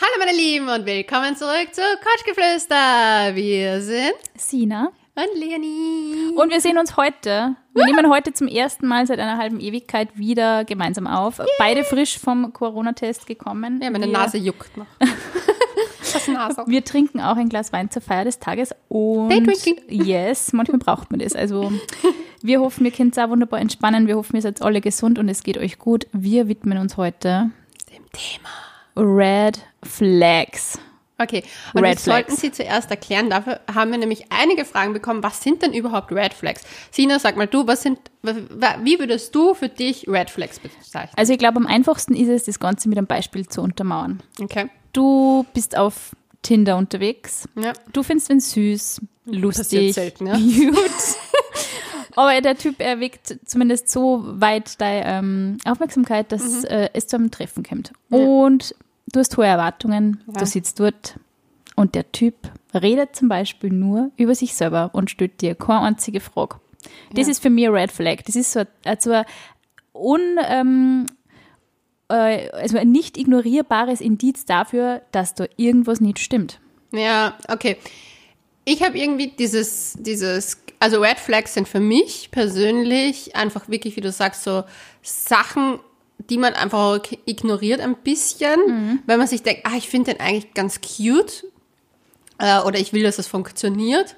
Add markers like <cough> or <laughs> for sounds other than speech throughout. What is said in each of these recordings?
Hallo meine Lieben und willkommen zurück zu Couchgeflüster. Wir sind Sina. und Leonie. Und wir sehen uns heute. Wir nehmen heute zum ersten Mal seit einer halben Ewigkeit wieder gemeinsam auf. Beide frisch vom Corona-Test gekommen. Ja, meine wir, Nase juckt noch. <laughs> das Nase. Wir trinken auch ein Glas Wein zur Feier des Tages. Und yes, manchmal braucht man das. Also wir hoffen, ihr könnt es auch wunderbar entspannen. Wir hoffen, ihr seid alle gesund und es geht euch gut. Wir widmen uns heute Dem Thema. Red Flags. Okay, und Red sollten Flags. Sie zuerst erklären. Dafür haben wir nämlich einige Fragen bekommen. Was sind denn überhaupt Red Flags? Sina, sag mal du, was sind, wie würdest du für dich Red Flags bezeichnen? Also ich glaube, am einfachsten ist es, das Ganze mit einem Beispiel zu untermauern. Okay. Du bist auf Tinder unterwegs. Ja. Du findest ihn süß, lustig, selten, ja. <laughs> cute. <laughs> Aber der Typ erweckt zumindest so weit deine ähm, Aufmerksamkeit, dass Mhm. äh, es zu einem Treffen kommt. Und du hast hohe Erwartungen, Ja. du sitzt dort und der Typ redet zum Beispiel nur über sich selber und stellt dir keine einzige Frage. Das Ja. ist für mich ein Red Flag. Das ist so, ein- also ein un, ähm, äh, also ein nicht ignorierbares Indiz dafür, dass da irgendwas nicht stimmt. Ja, okay. Ich habe irgendwie dieses, dieses, also Red Flags sind für mich persönlich einfach wirklich, wie du sagst, so Sachen, die man einfach ignoriert ein bisschen, wenn man sich denkt, ah, ich finde den eigentlich ganz cute äh, oder ich will, dass es funktioniert.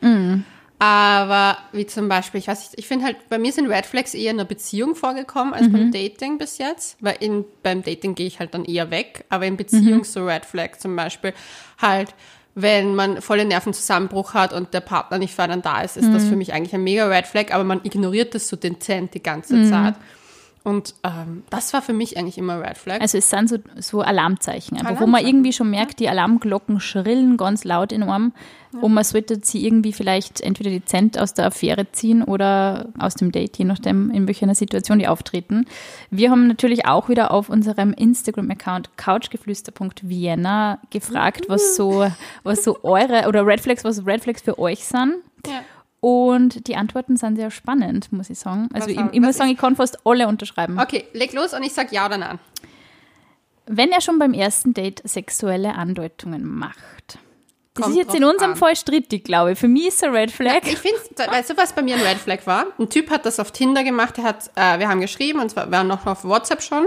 Aber wie zum Beispiel, ich weiß nicht, ich finde halt, bei mir sind Red Flags eher in einer Beziehung vorgekommen als beim Dating bis jetzt, weil in, beim Dating gehe ich halt dann eher weg, aber in Beziehung so Red Flag zum Beispiel halt, wenn man volle Nervenzusammenbruch hat und der Partner nicht einen da ist, ist das für mich eigentlich ein mega Red Flag, aber man ignoriert das so dezent die ganze Zeit. Und ähm, das war für mich eigentlich immer Red Flag. Also es sind so, so Alarmzeichen, einfach, wo man Alarmzeichen, irgendwie schon merkt, die Alarmglocken schrillen ganz laut in einem und man sollte sie irgendwie vielleicht entweder dezent aus der Affäre ziehen oder aus dem Date, je nachdem, in welcher Situation die auftreten. Wir haben natürlich auch wieder auf unserem Instagram-Account couchgeflüster.vienna gefragt, was so, was so eure, oder Red Flags, was Red Flags für euch sind. ja. Und die Antworten sind sehr spannend, muss ich sagen. Also ich, ich muss sagen, ich kann fast alle unterschreiben. Okay, leg los und ich sag ja oder nein. Wenn er schon beim ersten Date sexuelle Andeutungen macht. Das Kommt ist jetzt in unserem an. Fall strittig, glaube ich. Für mich ist es ein Red Flag. Ich finde, weißt du, was bei mir ein Red Flag war? Ein Typ hat das auf Tinder gemacht, der hat, äh, wir haben geschrieben und zwar, wir waren noch auf WhatsApp schon.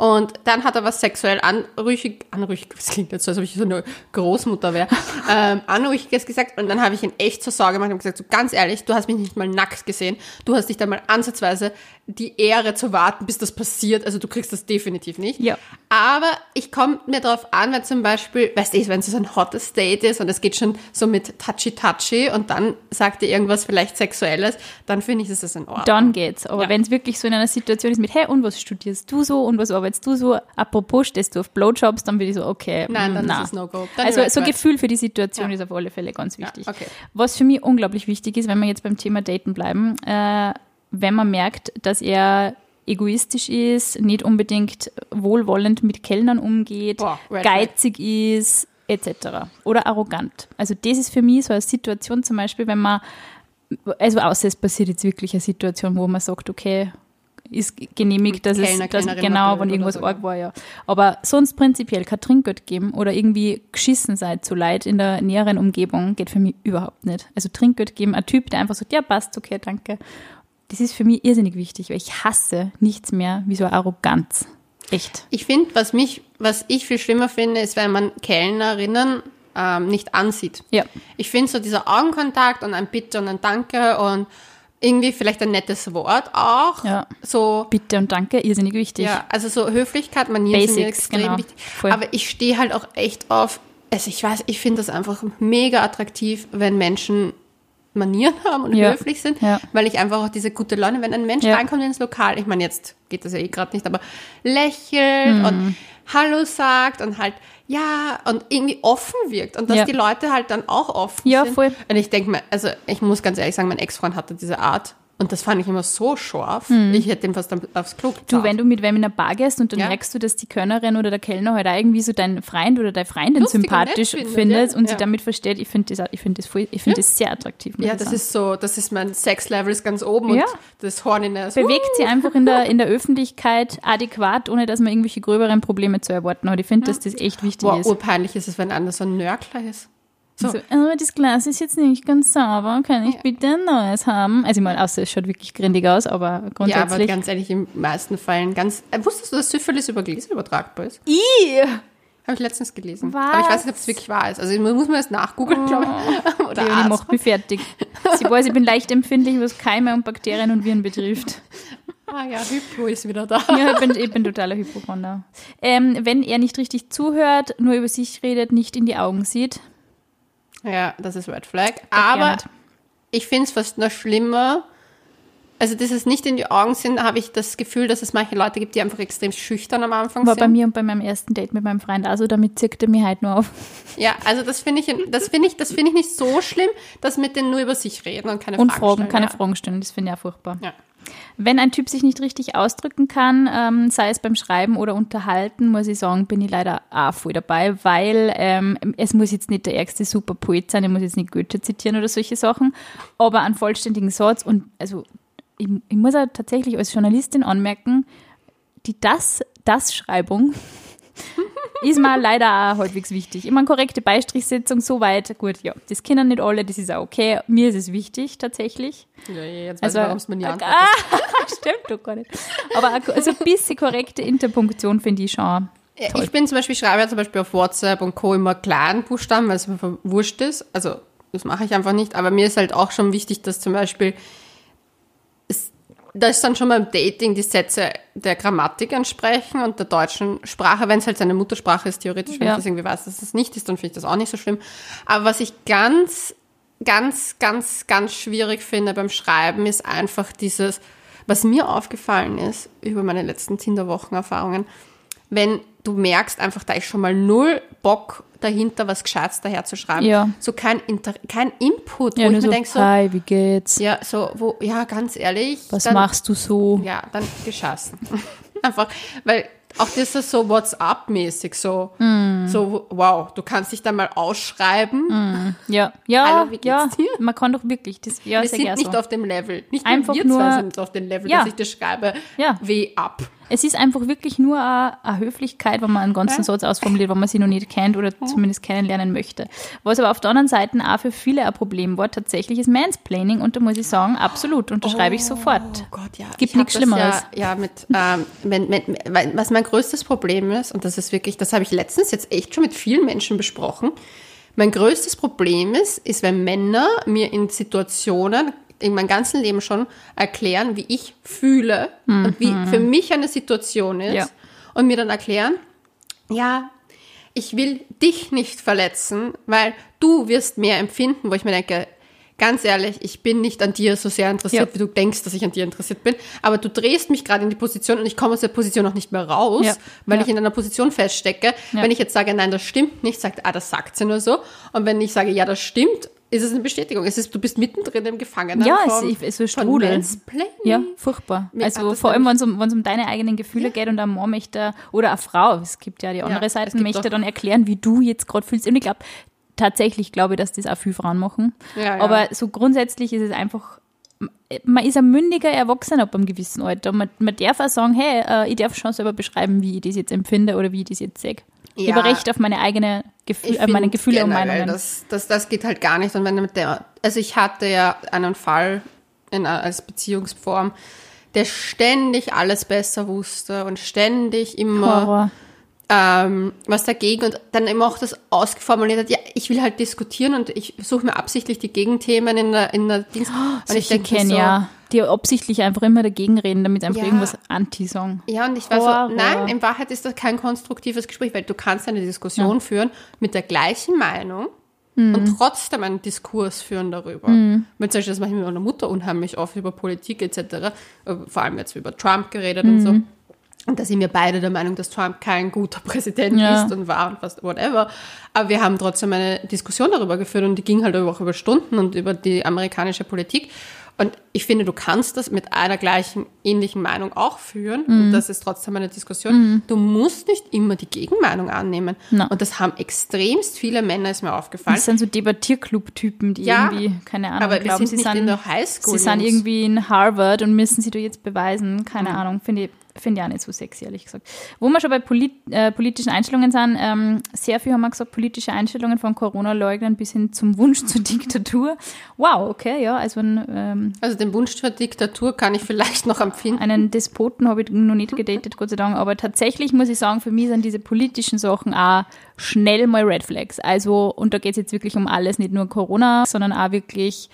Und dann hat er was sexuell anrüchig, anrüchig, <laughs> das klingt jetzt so, als ob ich so eine Großmutter wäre, <laughs> ähm, anrüchiges gesagt. Und dann habe ich ihn echt zur Sorge gemacht und gesagt, so ganz ehrlich, du hast mich nicht mal nackt gesehen. Du hast nicht einmal ansatzweise die Ehre zu warten, bis das passiert. Also du kriegst das definitiv nicht. Ja. Aber ich komme mir darauf an, wenn zum Beispiel, weißt du, wenn es so ein hottes Date ist und es geht schon so mit touchy-touchy und dann sagt ihr irgendwas vielleicht Sexuelles, dann finde ich, ist das in Ordnung. Dann geht's. Aber Ja. wenn es wirklich so in einer Situation ist mit, hey, und was studierst du so und was arbeitest du so? Apropos, stehst du auf Blowjobs, dann bin ich so, okay. Nein, dann na. ist es No-Go. Also so. Gefühl für die Situation Ja. ist auf alle Fälle ganz wichtig. okay. Was für mich unglaublich wichtig ist, wenn wir jetzt beim Thema Daten bleiben, äh, wenn man merkt, dass er egoistisch ist, nicht unbedingt wohlwollend mit Kellnern umgeht, Boah, Flag. geizig ist, etc. Oder arrogant. Also das ist für mich so eine Situation zum Beispiel, wenn man, also außer es passiert jetzt wirklich eine Situation, wo man sagt, okay, ist genehmigt, dass Kellner, es, dass, genau, wenn irgendwas so, arg war, ja. Aber sonst prinzipiell kein Trinkgeld geben oder irgendwie geschissen seid zu leid in der näheren Umgebung, geht für mich überhaupt nicht. Also Trinkgeld geben, ein Typ, der einfach sagt, ja, passt, okay, danke. Das ist für mich irrsinnig wichtig, weil ich hasse nichts mehr wie so Arroganz. Echt. Ich finde, was mich, was ich viel schlimmer finde, ist, wenn man Kellnerinnen ähm, nicht ansieht. Ja. Ich finde so dieser Augenkontakt und ein Bitte und ein Danke und irgendwie vielleicht ein nettes Wort auch. Ja. So, Bitte und danke, irrsinnig wichtig. Ja, also so Höflichkeit, Manieren sind mir Basics, extrem genau. wichtig. Voll. Aber ich stehe halt auch echt auf, also ich weiß, ich finde das einfach mega attraktiv, wenn Menschen Manieren haben und Ja. höflich sind, Ja. weil ich einfach auch diese gute Laune, wenn ein Mensch Ja. reinkommt ins Lokal, ich meine, jetzt geht das ja eh gerade nicht, aber lächelt Mhm. und Hallo sagt und halt, ja, und irgendwie offen wirkt und dass Ja. die Leute halt dann auch offen Ja, sind. voll. Und ich denke mir, also ich muss ganz ehrlich sagen, mein Ex-Freund hatte diese Art Und das fand ich immer so scharf. Ich hätte den fast aufs Klo Du, gezahlt. wenn du mit wem in einer Bar gehst und dann Ja. merkst du, dass die Kellnerin oder der Kellner halt auch irgendwie so deinen Freund oder deine Freundin Lustig und sympathisch nett findet, ja. und sie Ja. damit versteht, ich finde das, ich finde das, voll- ich das sehr attraktiv. Ja, das sagen. ist so, das ist mein Sexlevel ist ganz oben Ja. und das Horniness. Bewegt sie einfach in der, in der <laughs> Öffentlichkeit adäquat, ohne dass man irgendwelche gröberen Probleme zu erwarten hat. Ich finde, dass das echt wichtig Boah, ist. urpeinlich ist es, wenn einer so ein Nörgler ist. So. So, oh, das Glas ist jetzt nicht ganz sauber, kann ich bitte ein neues haben? Also ich meine, außer es schaut wirklich grindig aus, aber Ja, aber grundsätzlich. ganz ehrlich, in den meisten Fällen ganz. Äh, wusstest du, dass Syphilis über Gläser übertragbar ist? I, Habe ich letztens gelesen. Was? Aber ich weiß nicht, ob es wirklich wahr ist. Also ich muss man erst nachgoogeln, glaube ich. Oder Leonie macht mich fertig. Sie weiß, ich bin leicht empfindlich, was Keime und Bakterien und Viren betrifft. <laughs> Ah ja, Hypo ist wieder da. Ja, ich bin, ich bin totaler Hypochonder. Ähm, wenn er nicht richtig zuhört, nur über sich redet, nicht in die Augen sieht. Ja, das ist Red Flag. gar Aber ich finde es fast noch schlimmer. Also, dass es nicht in die Augen sind, habe ich das Gefühl, dass es manche Leute gibt, die einfach extrem schüchtern am Anfang War sind. bei mir und bei meinem ersten Date mit meinem Freund also, damit zirkte mir halt nur auf. Ja, also das finde ich, das finde ich, das finde ich nicht so schlimm, dass mit denen nur über sich reden und keine Und Fragen Fragen, stellen. keine ja. Fragen stellen, das finde ich auch furchtbar. Ja. Wenn ein Typ sich nicht richtig ausdrücken kann, ähm, sei es beim Schreiben oder Unterhalten, muss ich sagen, bin ich leider auch voll dabei, weil ähm, es muss jetzt nicht der ärgste Superpoet sein, ich muss jetzt nicht Goethe zitieren oder solche Sachen, aber einen vollständigen Satz und also ich, ich muss auch tatsächlich als Journalistin anmerken, die das, das Schreibung <laughs> ist mir leider auch halbwegs wichtig. Ich meine, korrekte Beistrichsetzung, soweit, gut, ja, das kennen nicht alle, das ist auch okay. Mir ist es wichtig, tatsächlich. Ja, jetzt weiß Also, ich, warum es mir nie ah, antwortet. stimmt doch gar nicht. Aber also ein bisschen korrekte Interpunktion finde ich schon. Ja, Ich bin zum Beispiel, ich schreibe ja zum Beispiel auf WhatsApp und Co. immer kleinen Buchstaben, weil es mir wurscht ist. Also, das mache ich einfach nicht. Aber mir ist halt auch schon wichtig, dass zum Beispiel, da ist dann schon beim Dating die Sätze der Grammatik entsprechen und der deutschen Sprache, wenn es halt seine Muttersprache ist, theoretisch, wenn Ja. ich das irgendwie weiß, dass es nicht ist, dann finde ich das auch nicht so schlimm. Aber was ich ganz, ganz, ganz, ganz schwierig finde beim Schreiben, ist einfach dieses, was mir aufgefallen ist über meine letzten Tinder-Wochen-Erfahrungen, wenn du merkst einfach, da ist schon mal null Bock dahinter, was Gescheites daher zu schreiben. Ja. So kein, Inter kein Input, Ja, wo ich so, mir denke, so, hi, wie geht's? ja, so, wo, ja, ganz ehrlich. Was dann, machst du so? Ja, dann geschossen. <laughs> Einfach, weil auch das ist so WhatsApp-mäßig, so, Mm. so, wow, du kannst dich da mal ausschreiben. Ja, ja, Hallo, ja. dir? Man kann doch wirklich, das, ja, Wir sind nicht so. auf dem Level. Nicht Einfach nur wir zwei nur- sind auf dem Level, Ja. dass ich das schreibe, Ja. weh ab. Es ist einfach wirklich nur eine, Höflichkeit, wenn man einen ganzen Ja. Satz ausformuliert, wenn man sie noch nicht kennt oder zumindest kennenlernen möchte. Was aber auf der anderen Seite auch für viele ein Problem war, tatsächlich ist Mansplaining und da muss ich sagen, absolut, unterschreibe ich sofort. Oh Gott, ja. Gibt nichts Schlimmeres. Ja, ja mit, ähm, wenn, wenn, weil- was mein größtes Problem ist, und das ist wirklich, das habe ich letztens jetzt echt schon mit vielen Menschen besprochen. Mein größtes Problem ist, ist, wenn Männer mir in Situationen in meinem ganzen Leben schon erklären, wie ich fühle und wie für mich eine Situation ist Ja. und mir dann erklären, ja, ich will dich nicht verletzen, weil du wirst mehr empfinden, wo ich mir denke, ganz ehrlich, ich bin nicht an dir so sehr interessiert, Ja. wie du denkst, dass ich an dir interessiert bin, aber du drehst mich gerade in die Position und ich komme aus der Position noch nicht mehr raus, Ja. weil Ja. ich in einer Position feststecke. Wenn ich jetzt sage, nein, das stimmt nicht, sagt, ah, das sagt sie nur so. Und wenn ich sage, ja, das stimmt, ist es eine Bestätigung. Es ist, du bist mittendrin im Gefangenen. Ja, es, es ist so von Strudel. Ja, furchtbar. Mir Also vor allem, wenn es um, wenn's um deine eigenen Gefühle geht und ein Mann möchte, oder eine Frau, es gibt ja die andere es Seite, möchte dann erklären, wie du jetzt gerade fühlst. Und ich glaube, tatsächlich glaube ich, dass das auch viele Frauen machen. Ja, ja. Aber so grundsätzlich ist es einfach, man ist ein mündiger Erwachsener ab einem gewissen Alter. Man, man darf auch sagen, hey, äh, ich darf schon selber beschreiben, wie ich das jetzt empfinde oder wie ich das jetzt sehe. Ich Ja. habe Recht auf meine eigene Gefühl, äh, meine Gefühle und Meinungen. Das, das, das geht halt gar nicht. Und wenn mit der, also ich hatte ja einen Fall in, als Beziehungsform, der ständig alles besser wusste und ständig immer ähm, was dagegen und dann immer auch das ausgeformuliert hat, ja, ich will halt diskutieren und ich suche mir absichtlich die Gegenthemen in der, in der Dienst. und ich denke so, ja, die absichtlich einfach immer dagegen reden, damit einfach Ja. irgendwas anti sagen. Ja, und ich war Horror. so, nein, in Wahrheit ist das kein konstruktives Gespräch, weil du kannst eine Diskussion führen mit der gleichen Meinung Mhm. und trotzdem einen Diskurs führen darüber. Mit zum Beispiel, das mache ich mit meiner Mutter unheimlich oft über Politik etc., äh, vor allem jetzt über Trump geredet und Mhm. so. Und da sind wir beide der Meinung, dass Trump kein guter <laughs> Präsident Ja. ist und war und was, whatever. Aber wir haben trotzdem eine Diskussion darüber geführt und die ging halt auch über Stunden und über die amerikanische Politik. Und ich finde, du kannst das mit einer gleichen, ähnlichen Meinung auch führen. Mhm. Und das ist trotzdem eine Diskussion. Du musst nicht immer die Gegenmeinung annehmen. Na. Und das haben extremst viele Männer, ist mir aufgefallen. Das sind so Debattierclub-Typen, die Ja, irgendwie, keine Ahnung, aber wir glauben, sind sie nicht sind, in der Highschool, sie sind irgendwie in Harvard und müssen sie da jetzt beweisen. Keine Mhm. Ahnung, finde ich, finde ich auch nicht so sexy, ehrlich gesagt. Wo wir schon bei polit, äh, politischen Einstellungen sind, ähm, sehr viel haben wir gesagt, politische Einstellungen von Corona-Leugnern bis hin zum Wunsch zur <laughs> Diktatur. Wow, okay, ja, also ein, ähm, Also den Wunsch zur Diktatur kann ich vielleicht noch empfinden. einen Despoten habe ich noch nicht gedatet, Gott sei Dank. Aber tatsächlich muss ich sagen, für mich sind diese politischen Sachen auch schnell mal Red Flags. Also, und da geht es jetzt wirklich um alles, nicht nur Corona, sondern auch wirklich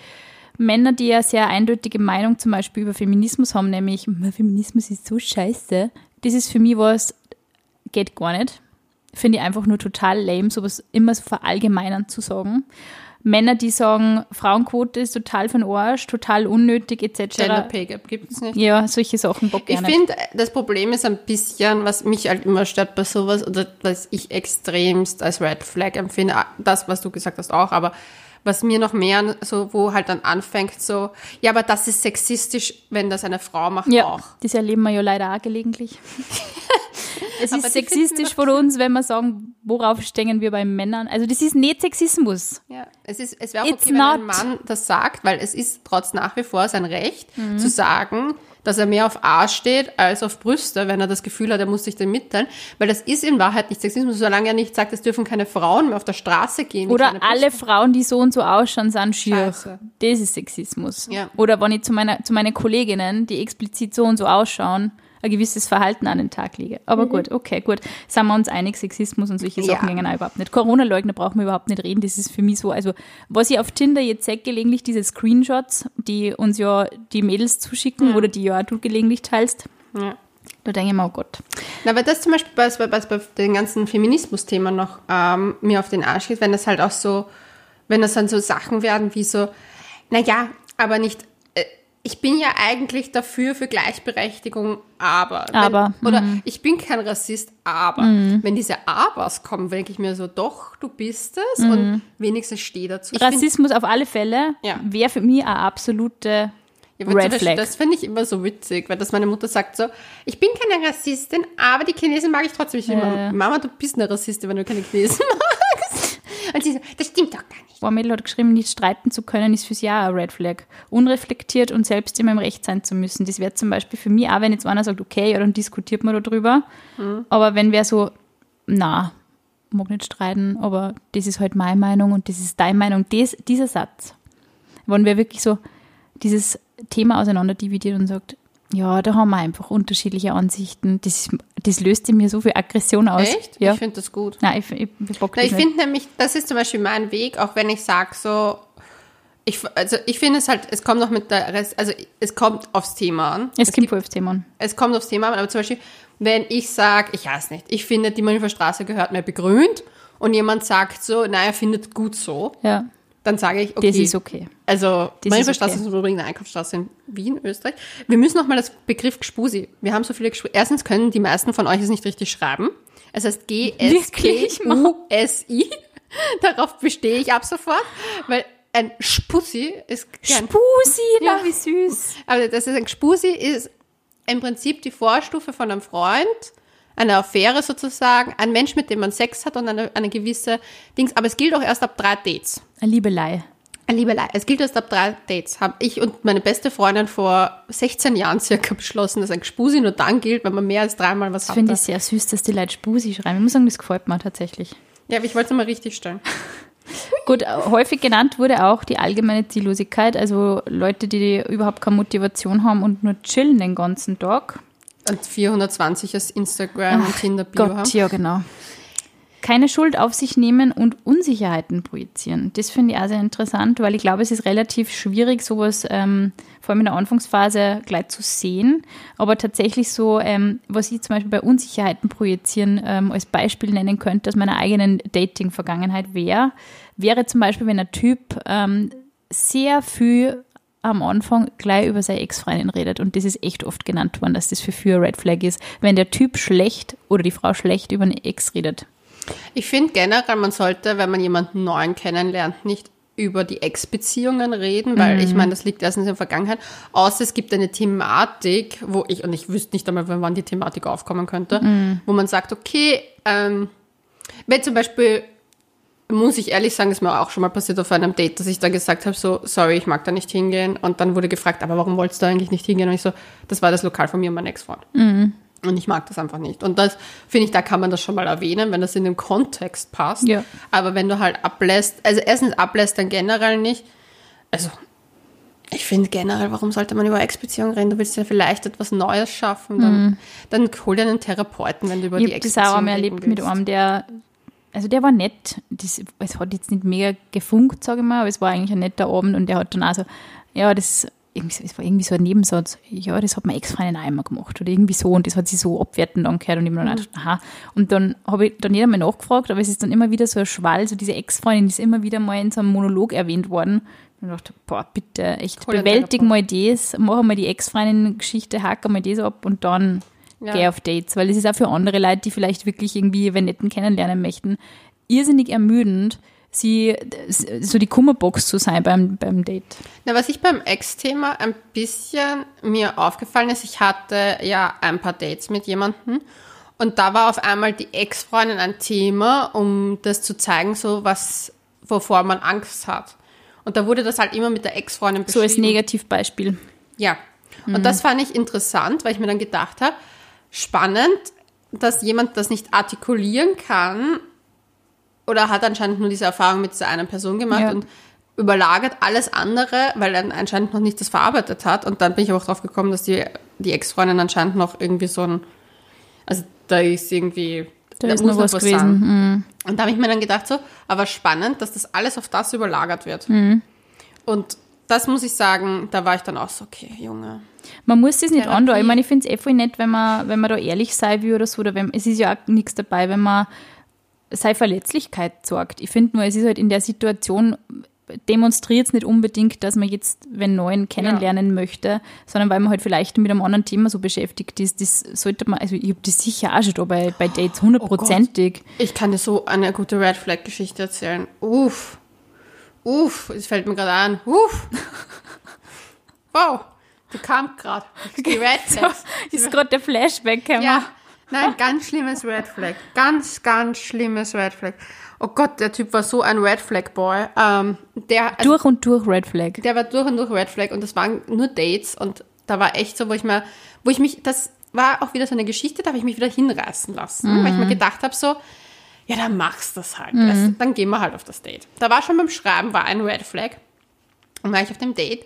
Männer, die ja sehr eindeutige Meinung zum Beispiel über Feminismus haben, nämlich "Ma, Feminismus ist so scheiße. Das ist für mich was, geht gar nicht. Finde ich einfach nur total lame, sowas immer so verallgemeinern zu sagen. Männer, die sagen, Frauenquote ist total von Arsch, total unnötig, etc. Gender Pay Gap gibt es nicht. Ja, solche Sachen bock Ich finde, das Problem ist ein bisschen, was mich halt immer stört bei sowas oder was ich extremst als Red Flag empfinde, das, was du gesagt hast, auch, aber was mir noch mehr so, wo halt dann anfängt, so, ja, aber das ist sexistisch, wenn das eine Frau macht, Ja, auch. das erleben wir ja leider auch gelegentlich. <laughs> es ist sexistisch von uns, wenn wir sagen, worauf stehen wir bei Männern. Also das ist nicht Sexismus. Ja, es ist, es wäre okay, wenn ein. Mann das sagt, weil es ist trotz nach wie vor sein Recht, Mhm. zu sagen, dass er mehr auf A steht als auf Brüste, wenn er das Gefühl hat, er muss sich dem mitteilen. Weil das ist in Wahrheit nicht Sexismus, solange er nicht sagt, es dürfen keine Frauen mehr auf der Straße gehen. Oder alle Frauen, die so und so ausschauen, sind schier. Scheiße. Das ist Sexismus. Ja. Oder wenn ich zu, meiner, zu meinen Kolleginnen, die explizit so und so ausschauen, ein gewisses Verhalten an den Tag lege. Aber gut, okay, gut. Sind wir uns einig, Sexismus und solche Sachen Ja. gehen auch überhaupt nicht. Corona-Leugner brauchen wir überhaupt nicht reden. Das ist für mich so, also was ich auf Tinder jetzt sehe, gelegentlich diese Screenshots, die uns ja die Mädels zuschicken oder die ja auch du gelegentlich teilst, Ja. da denke ich mir, oh Gott. Na, weil das zum Beispiel bei, bei, bei, den ganzen Feminismus-Themen noch ähm, mir auf den Arsch geht, wenn das halt auch so, wenn das dann so Sachen werden wie so, naja, aber nicht, ich bin ja eigentlich dafür für Gleichberechtigung, aber. Wenn, Aber, Oder ich bin kein Rassist, aber. Wenn diese Abers kommen, denke ich mir so, doch, du bist es und wenigstens steh dazu. Ich find- Rassismus auf alle Fälle Ja. wäre für mich eine absolute Ja, Red Flag. Das finde ich immer so witzig, weil das meine Mutter sagt so, ich bin keine Rassistin, aber die Chinesen mag ich trotzdem. Ich immer, Mama, du bist eine Rassistin, wenn du keine Chinesen <laughs> magst. Und sie so, das stimmt doch gar nicht. Boah, Mädel hat geschrieben, nicht streiten zu können, ist für sie auch ein Red Flag. Unreflektiert und selbst immer im Recht sein zu müssen. Das wäre zum Beispiel für mich auch, wenn jetzt einer sagt, okay, ja, dann diskutiert man darüber. Aber wenn wer so, na, mag nicht streiten, aber das ist halt meine Meinung und das ist deine Meinung, das, dieser Satz, wenn wer wirklich so dieses Thema auseinander dividiert und sagt, ja, da haben wir einfach unterschiedliche Ansichten, das, das löst in mir so viel Aggression aus. Echt? Ja. Ich finde das gut. Nein, ich, ich, ich Na, ich finde nämlich, das ist zum Beispiel mein Weg, auch wenn ich sage so, ich, also ich finde es halt, es kommt noch mit der Rest, also es kommt aufs Thema an. Es gibt fünf Themen. es kommt aufs Thema an, aber zum Beispiel, wenn ich sage, ich weiß nicht, ich finde, die Manöverstraße gehört mir begrünt und jemand sagt so, na, er findet gut so, Ja, dann sage ich, okay. das ist okay. Also, Das Manöverstraße ist ist, okay. übrigens eine Einkaufsstraße in Wien, Österreich. Wir müssen nochmal das Begriff Gspusi. Wir haben so viele Gspusi. Erstens können die meisten von euch es nicht richtig schreiben. Es heißt? G-S-P-U-S-I. <laughs> Darauf bestehe ich ab sofort, weil ein Spussi ist kein Spusi, Ja. na, wie süß. aber das ist ein Gspusi ist im Prinzip die Vorstufe von einem Freund, eine Affäre sozusagen, ein Mensch, mit dem man Sex hat und eine, eine gewisse Dings. Aber es gilt auch erst ab drei Dates. Eine Liebelei. Eine Liebelei. Es gilt erst ab drei Dates. Habe ich und meine beste Freundin vor 16 Jahren circa beschlossen, dass ein Gspusi nur dann gilt, wenn man mehr als dreimal was Das hat. finde ich sehr süß, dass die Leute Spusi schreiben. Ich muss sagen, das gefällt mir tatsächlich. Ja, aber ich wollte es mal richtig stellen. <laughs> Gut, häufig genannt wurde auch die allgemeine Ziellosigkeit, also Leute, die überhaupt keine Motivation haben und nur chillen den ganzen Tag. Und 420 als Instagram und Tinder-Bio haben. Gott, ja genau. Keine Schuld auf sich nehmen und Unsicherheiten projizieren. Das finde ich auch sehr interessant, weil ich glaube, es ist relativ schwierig, sowas ähm, vor allem in der Anfangsphase gleich zu sehen. Aber tatsächlich so, ähm, was ich zum Beispiel bei Unsicherheiten projizieren ähm, als Beispiel nennen könnte aus meiner eigenen Dating-Vergangenheit wäre, wäre zum Beispiel, wenn ein Typ ähm, sehr viel am Anfang gleich über seine Ex-Freundin redet. Und das ist echt oft genannt worden, dass das für für Red Flag ist, wenn der Typ schlecht oder die Frau schlecht über eine Ex redet. Ich finde generell, man sollte, wenn man jemanden neuen kennenlernt, nicht über die Ex-Beziehungen reden, weil ich meine, das liegt erstens in der Vergangenheit. Außer es gibt eine Thematik, wo ich, und ich wüsste nicht einmal, wann die Thematik aufkommen könnte, wo man sagt, okay, ähm, wenn zum Beispiel, muss ich ehrlich sagen, ist mir auch schon mal passiert auf einem Date, dass ich dann gesagt habe, so, sorry, ich mag da nicht hingehen. Und dann wurde gefragt, aber warum wolltest du eigentlich nicht hingehen? Und ich so, das war das Lokal von mir und meinem Ex-Freund. Und ich mag das einfach nicht. Und das finde ich, da kann man das schon mal erwähnen, wenn das in den Kontext passt. Ja. Aber wenn du halt ablässt, also erstens ablässt, dann generell nicht. Also, ich finde generell, warum sollte man über Ex-Beziehungen reden? Du willst ja vielleicht etwas Neues schaffen. Dann, dann hol dir einen Therapeuten, wenn du über Ich die habe das Ex-Beziehung auch einmal erlebt mit einem, der, also der war nett. Das, es hat jetzt nicht mega gefunkt, sage ich mal, aber es war eigentlich ein netter Abend und der hat dann auch so, ja, das, es war irgendwie so ein Nebensatz, ja, das hat mein Ex-Freundin auch immer gemacht oder irgendwie so und das hat sie so abwertend angehört und ich habe mir dann gedacht, aha. Und dann habe ich dann nicht einmal nachgefragt, aber es ist dann immer wieder so ein Schwall, so diese Ex-Freundin ist immer wieder mal in so einem Monolog erwähnt worden. Und ich dachte, boah, bitte, echt, einen bewältig mal das, mach mal die Ex-Freundin-Geschichte, hack mal das ab und dann Ja. geh auf Dates, weil es ist auch für andere Leute, die vielleicht wirklich irgendwie wenn netten kennenlernen möchten, irrsinnig ermüdend, sie so die Kummerbox zu sein beim, beim Date. Na, was ich beim Ex-Thema ein bisschen mir aufgefallen ist, ich hatte ja ein paar Dates mit jemandem und da war auf einmal die Ex-Freundin ein Thema, um das zu zeigen, so was, wovor man Angst hat. Und da wurde das halt immer mit der Ex-Freundin So als beschrieben. Negativbeispiel. Ja. Und das fand ich interessant, weil ich mir dann gedacht habe, spannend, dass jemand das nicht artikulieren kann oder hat anscheinend nur diese Erfahrung mit dieser einen Person gemacht Ja. und überlagert alles andere, weil er anscheinend noch nicht das verarbeitet hat. Und dann bin ich auch drauf gekommen, dass die, die Ex-Freundin anscheinend noch irgendwie so ein, also da ist irgendwie, Da ist noch was gewesen. Mhm. und da habe ich mir dann gedacht, so, aber spannend, dass das alles auf das überlagert wird. Mhm. Und das muss ich sagen, da war ich dann auch so, okay, Junge. Man muss das nicht andauern. Ich meine, ich finde es eh voll nett, wenn man, wenn man da ehrlich sein will oder so. Oder wenn, es ist ja auch nichts dabei, wenn man seine Verletzlichkeit sorgt. Ich finde nur, es ist halt in der Situation, demonstriert es nicht unbedingt, dass man jetzt wenn Neuen kennenlernen möchte, sondern weil man halt vielleicht mit einem anderen Thema so beschäftigt ist. Das sollte man, also ich habe das sicher auch schon da bei, bei Dates hundertprozentig. Ich kann dir so eine gute Red Flag Geschichte erzählen. Uff. Uff, es fällt mir gerade an. Uff. <laughs> Wow, die kam gerade. Die <laughs> Red Flags. ist gerade der Flashback gekommen. Ja, nein, ganz schlimmes Red Flag. Ganz, ganz schlimmes Red Flag. Oh Gott, der Typ war so ein Red Flag Boy. Ähm, der, also Durch und durch Red Flag. der war durch und durch Red Flag und das waren nur Dates und da war echt so, wo ich mir, wo ich mich, das war auch wieder so eine Geschichte, da habe ich mich wieder hinreißen lassen, weil ich mir gedacht habe so, ja, dann machst du das halt. Das, dann gehen wir halt auf das Date. Da war schon beim Schreiben, war ein Red Flag und war ich auf dem Date.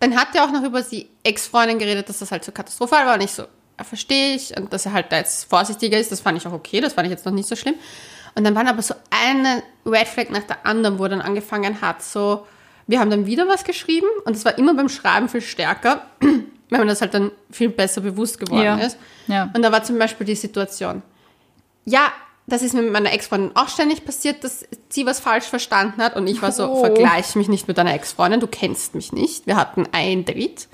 Dann hat er auch noch über die Ex-Freundin geredet, dass das halt so katastrophal war und ich so, ja, verstehe ich und dass er halt da jetzt vorsichtiger ist, das fand ich auch okay, das fand ich jetzt noch nicht so schlimm. Und dann waren aber so eine Red Flag nach der anderen, wo er dann angefangen hat, so, wir haben dann wieder was geschrieben und es war immer beim Schreiben viel stärker, <clears throat> weil man das halt dann viel besser bewusst geworden Ja. ist. Ja. Und da war zum Beispiel die Situation, ja, das ist mir mit meiner Ex-Freundin auch ständig passiert, dass sie was falsch verstanden hat und ich war so, Oh. vergleich mich nicht mit deiner Ex-Freundin, du kennst mich nicht. Wir hatten ein Date.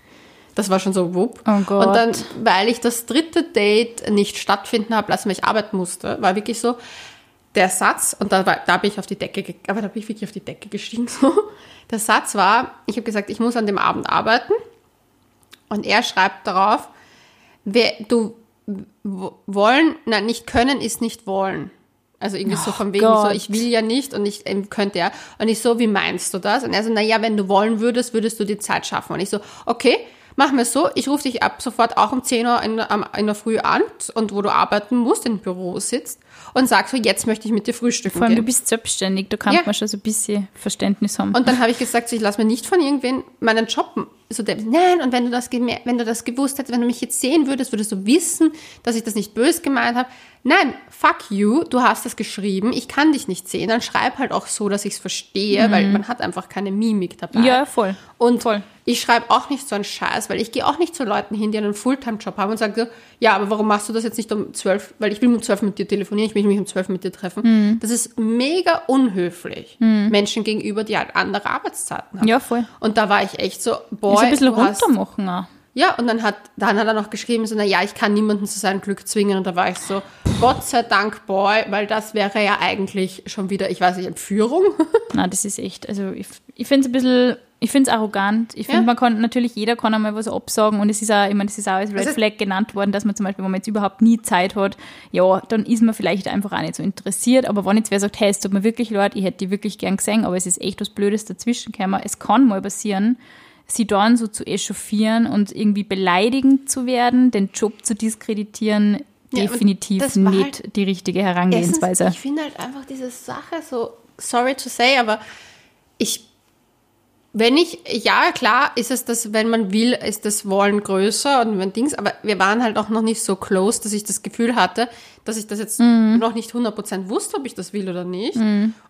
Das war schon so wupp. Oh Gott. Und dann, weil ich das dritte Date nicht stattfinden habe lassen, weil ich arbeiten musste, war wirklich so, der Satz, und da, war, da bin ich auf die Decke, aber da bin ich wirklich auf die Decke gestiegen. <laughs> So. Der Satz war, ich habe gesagt, ich muss an dem Abend arbeiten. Und er schreibt darauf, wer, du wollen, nein, nicht können ist nicht wollen. Also irgendwie so von wegen Gott. so, ich will ja nicht und ich ähm, könnte ja. Und ich so, wie meinst du das? Und er so, na ja, wenn du wollen würdest, würdest du die Zeit schaffen. Und ich so, okay, machen wir so, ich rufe dich ab sofort auch um 10 Uhr in, in der Früh an und wo du arbeiten musst, im Büro sitzt und sag so, jetzt möchte ich mit dir frühstücken Vor allem, gehen. du bist selbstständig, da kann Ja. man schon so ein bisschen Verständnis haben. Und dann habe ich gesagt, so, ich lasse mir nicht von irgendwen meinen Job so denken. Nein, und wenn du das wenn du das gewusst hättest, wenn du mich jetzt sehen würdest, würdest du wissen, dass ich das nicht böse gemeint habe. Nein, fuck you, du hast das geschrieben, ich kann dich nicht sehen. Dann schreib halt auch so, dass ich es verstehe, weil man hat einfach keine Mimik dabei. Mhm. ja, voll. Und Voll. ich schreibe auch nicht so einen Scheiß, weil ich gehe auch nicht zu Leuten hin, die einen Fulltime-Job haben und sage so, ja, aber warum machst du das jetzt nicht um zwölf? Weil ich will um zwölf mit dir telefonieren, ich will mich um zwölf mit dir treffen. Mhm. Das ist mega unhöflich Menschen gegenüber, die halt andere Arbeitszeiten haben. Ja, voll. Und da war ich echt so, boy, Ist ein bisschen du hast, runter machen auch. Ja, und dann hat, dann hat er noch geschrieben, so, na ja, ich kann niemanden zu seinem Glück zwingen. Und da war ich so, Gott sei Dank, Boy, weil das wäre ja eigentlich schon wieder, ich weiß nicht, Entführung. <laughs> Na, das ist echt, also ich, ich finde es ein bisschen, ich finde es arrogant. Ich finde, Ja. man kann, natürlich jeder kann einmal was absagen und es ist auch, ich meine, es ist auch als Red Also- Flag genannt worden, dass man zum Beispiel, wenn man jetzt überhaupt nie Zeit hat, ja, dann ist man vielleicht einfach auch nicht so interessiert. Aber wenn jetzt wer sagt, hey, es tut mir wirklich leid, ich hätte die wirklich gern gesehen, aber es ist echt was Blödes dazwischen gekommen. Es kann mal passieren, sie dann so zu echauffieren und irgendwie beleidigend zu werden, den Job zu diskreditieren, Ja, definitiv nicht halt die richtige Erstens, Herangehensweise. ich finde halt einfach diese Sache so, sorry to say, aber ich, wenn ich, ja klar ist es das, wenn man will, ist das Wollen größer und wenn Dings, aber wir waren halt auch noch nicht so close, dass ich das Gefühl hatte, dass ich das jetzt Mhm. noch nicht 100% wusste, ob ich das will oder nicht.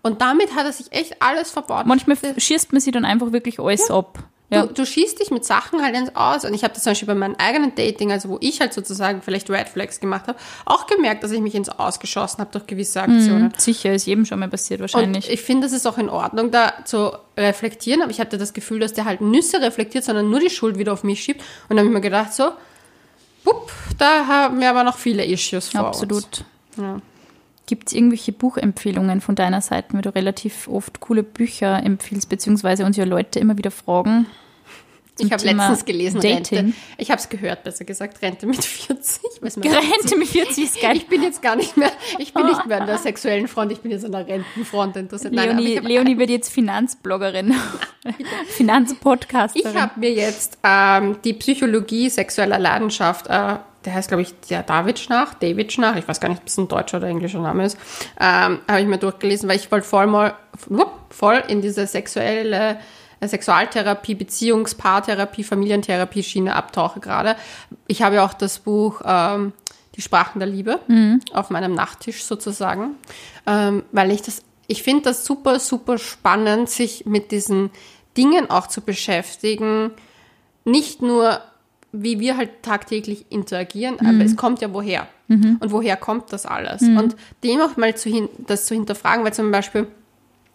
Und damit hat er sich echt alles verbaut. Manchmal schießt man sie dann einfach wirklich alles ab. Ja. Du, du schießt dich mit Sachen halt ins Aus. Und ich habe das zum Beispiel bei meinem eigenen Dating, also wo ich halt sozusagen vielleicht Red Flags gemacht habe, auch gemerkt, dass ich mich ins Ausgeschossen habe durch gewisse Aktionen. Sicher, ist jedem schon mal passiert wahrscheinlich. Und ich finde, das ist auch in Ordnung, da zu reflektieren, aber ich hatte das Gefühl, dass der halt Nüsse reflektiert, sondern nur die Schuld wieder auf mich schiebt. Und dann habe ich mir gedacht, so, bupp, da haben wir aber noch viele Issues vor uns. Absolut. Ja. Gibt es irgendwelche Buchempfehlungen von deiner Seite, weil du relativ oft coole Bücher empfiehlst, beziehungsweise uns ja Leute immer wieder fragen? Ich habe letztens gelesen, Dating. Rente. Ich habe es gehört, besser gesagt, Rente mit 40. Was man Rente mit 40 ist geil. Ich bin jetzt gar nicht mehr, ich bin nicht mehr an der sexuellen Front, ich bin jetzt an der Rentenfront interessiert. Nein, Leonie, habe Leonie wird jetzt Finanzbloggerin, <laughs> Finanzpodcasterin. Ich habe mir jetzt ähm, die Psychologie sexueller Leidenschaft, äh, der heißt, glaube ich, der David Schnach, David Schnach, ich weiß gar nicht, ob es ein deutscher oder englischer Name ist, ähm, habe ich mir durchgelesen, weil ich wollte voll mal voll in diese sexuelle äh, Sexualtherapie, Beziehungspaartherapie, Familientherapie Schiene abtauche gerade. Ich habe ja auch das Buch ähm, Die Sprachen der Liebe auf meinem Nachttisch sozusagen, ähm, weil ich das, ich finde das super, super spannend, sich mit diesen Dingen auch zu beschäftigen, nicht nur, wie wir halt tagtäglich interagieren, aber es kommt ja woher. Und woher kommt das alles? Und dem auch mal zu hin, das zu hinterfragen, weil zum Beispiel,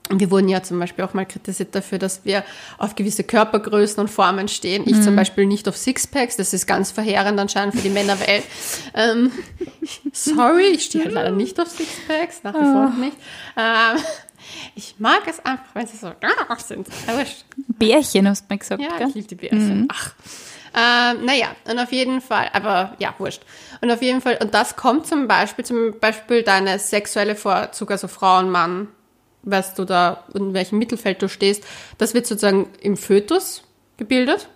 wir wurden ja zum Beispiel auch mal kritisiert dafür, dass wir auf gewisse Körpergrößen und Formen stehen. Ich zum Beispiel nicht auf Sixpacks, das ist ganz verheerend anscheinend für die Männerwelt. Ähm, sorry, ich stehe halt leider nicht auf Sixpacks, nach wie vor nicht. Ähm, ich mag es einfach, wenn sie so <laughs> sind. Bärchen, hast du mir gesagt, ja, gell? ich liebe die Bärchen. Ach. Ähm, naja, und auf jeden Fall, aber ja, wurscht. Und auf jeden Fall, und das kommt zum Beispiel, zum Beispiel deine sexuelle Vorzug, also Frau und Mann, was du da, in welchem Mittelfeld du stehst, das wird sozusagen im Fötus gebildet.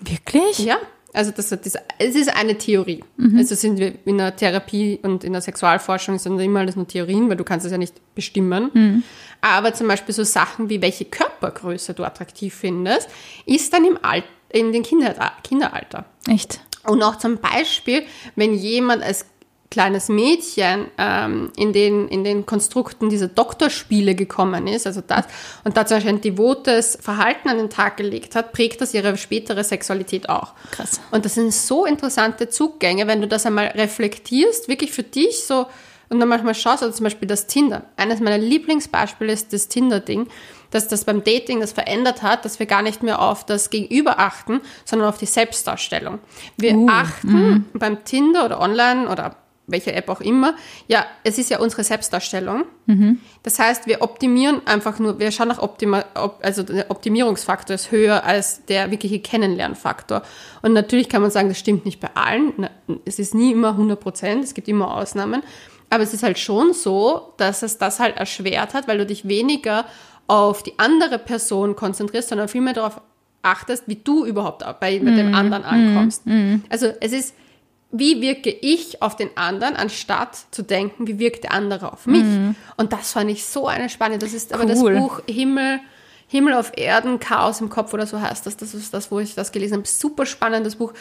Wirklich? Ja, also das, das, es ist eine Theorie. Also sind wir in der Therapie und in der Sexualforschung sind immer alles nur Theorien, weil du kannst es ja nicht bestimmen. Aber zum Beispiel so Sachen wie welche Körpergröße du attraktiv findest, ist dann im Alt in den Kinder Kinderalter. Echt? Und auch zum Beispiel, wenn jemand als kleines Mädchen ähm, in, den, in den Konstrukten dieser Doktorspiele gekommen ist, also das, und da zum Beispiel ein devotes Verhalten an den Tag gelegt hat, prägt das ihre spätere Sexualität auch. Krass. Und das sind so interessante Zugänge, wenn du das einmal reflektierst, wirklich für dich so, und dann manchmal schaust, also zum Beispiel das Tinder. Eines meiner Lieblingsbeispiele ist das Tinder-Ding, dass das beim Dating das verändert hat, dass wir gar nicht mehr auf das Gegenüber achten, sondern auf die Selbstdarstellung. Wir Uh, achten beim Tinder oder online oder welche App auch immer, ja, es ist ja unsere Selbstdarstellung. Das heißt, wir optimieren einfach nur, wir schauen nach Optima, op, also der Optimierungsfaktor ist höher als der wirkliche Kennenlernfaktor. Und natürlich kann man sagen, das stimmt nicht bei allen. Es ist nie immer 100 Prozent, es gibt immer Ausnahmen. Aber es ist halt schon so, dass es das halt erschwert hat, weil du dich weniger auf die andere Person konzentrierst, sondern vielmehr darauf achtest, wie du überhaupt bei mit dem anderen ankommst. Also es ist, wie wirke ich auf den anderen, anstatt zu denken, wie wirkt der andere auf mich. Und das fand ich so eine spannende. Das ist aber das Cool. Buch Himmel, Himmel auf Erden, Chaos im Kopf oder so heißt das. Das ist das, wo ich das gelesen habe. Super spannendes Buch.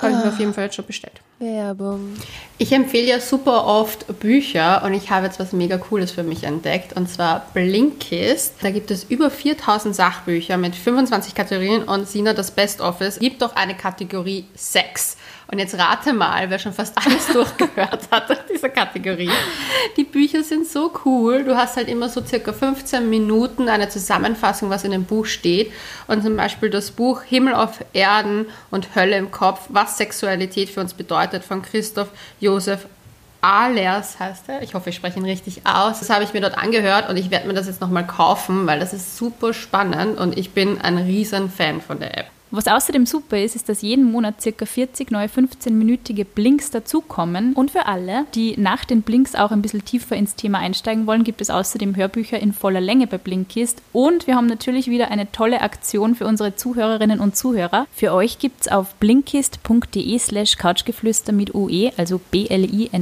Habe ich mir auf jeden Fall jetzt schon bestellt. Werbung. Ich empfehle ja super oft Bücher und ich habe jetzt was mega Cooles für mich entdeckt und zwar Blinkist. Da gibt es über 4000 Sachbücher mit 25 Kategorien und Sina, das Best Office, gibt doch eine Kategorie Sex. Und jetzt rate mal, wer schon fast alles <laughs> durchgehört hat in dieser Kategorie. Die Bücher sind so cool. Du hast halt immer so circa 15 Minuten eine Zusammenfassung, was in dem Buch steht. Und zum Beispiel das Buch Himmel auf Erden und Hölle im Kopf, was Sexualität für uns bedeutet, von Christoph Josef Ahlers heißt er. Ich hoffe, ich spreche ihn richtig aus. Das habe ich mir dort angehört und ich werde mir das jetzt nochmal kaufen, weil das ist super spannend und ich bin ein riesen Fan von der App. Was außerdem super ist, ist, dass jeden Monat ca. 40 neue 15-minütige Blinks dazukommen. Und für alle, die nach den Blinks auch ein bisschen tiefer ins Thema einsteigen wollen, gibt es außerdem Hörbücher in voller Länge bei Blinkist. Und wir haben natürlich wieder eine tolle Aktion für unsere Zuhörerinnen und Zuhörer. Für euch gibt es auf blinkist.de slash couchgeflüster mit UE, also b-l-i-n-k-i-s-t.de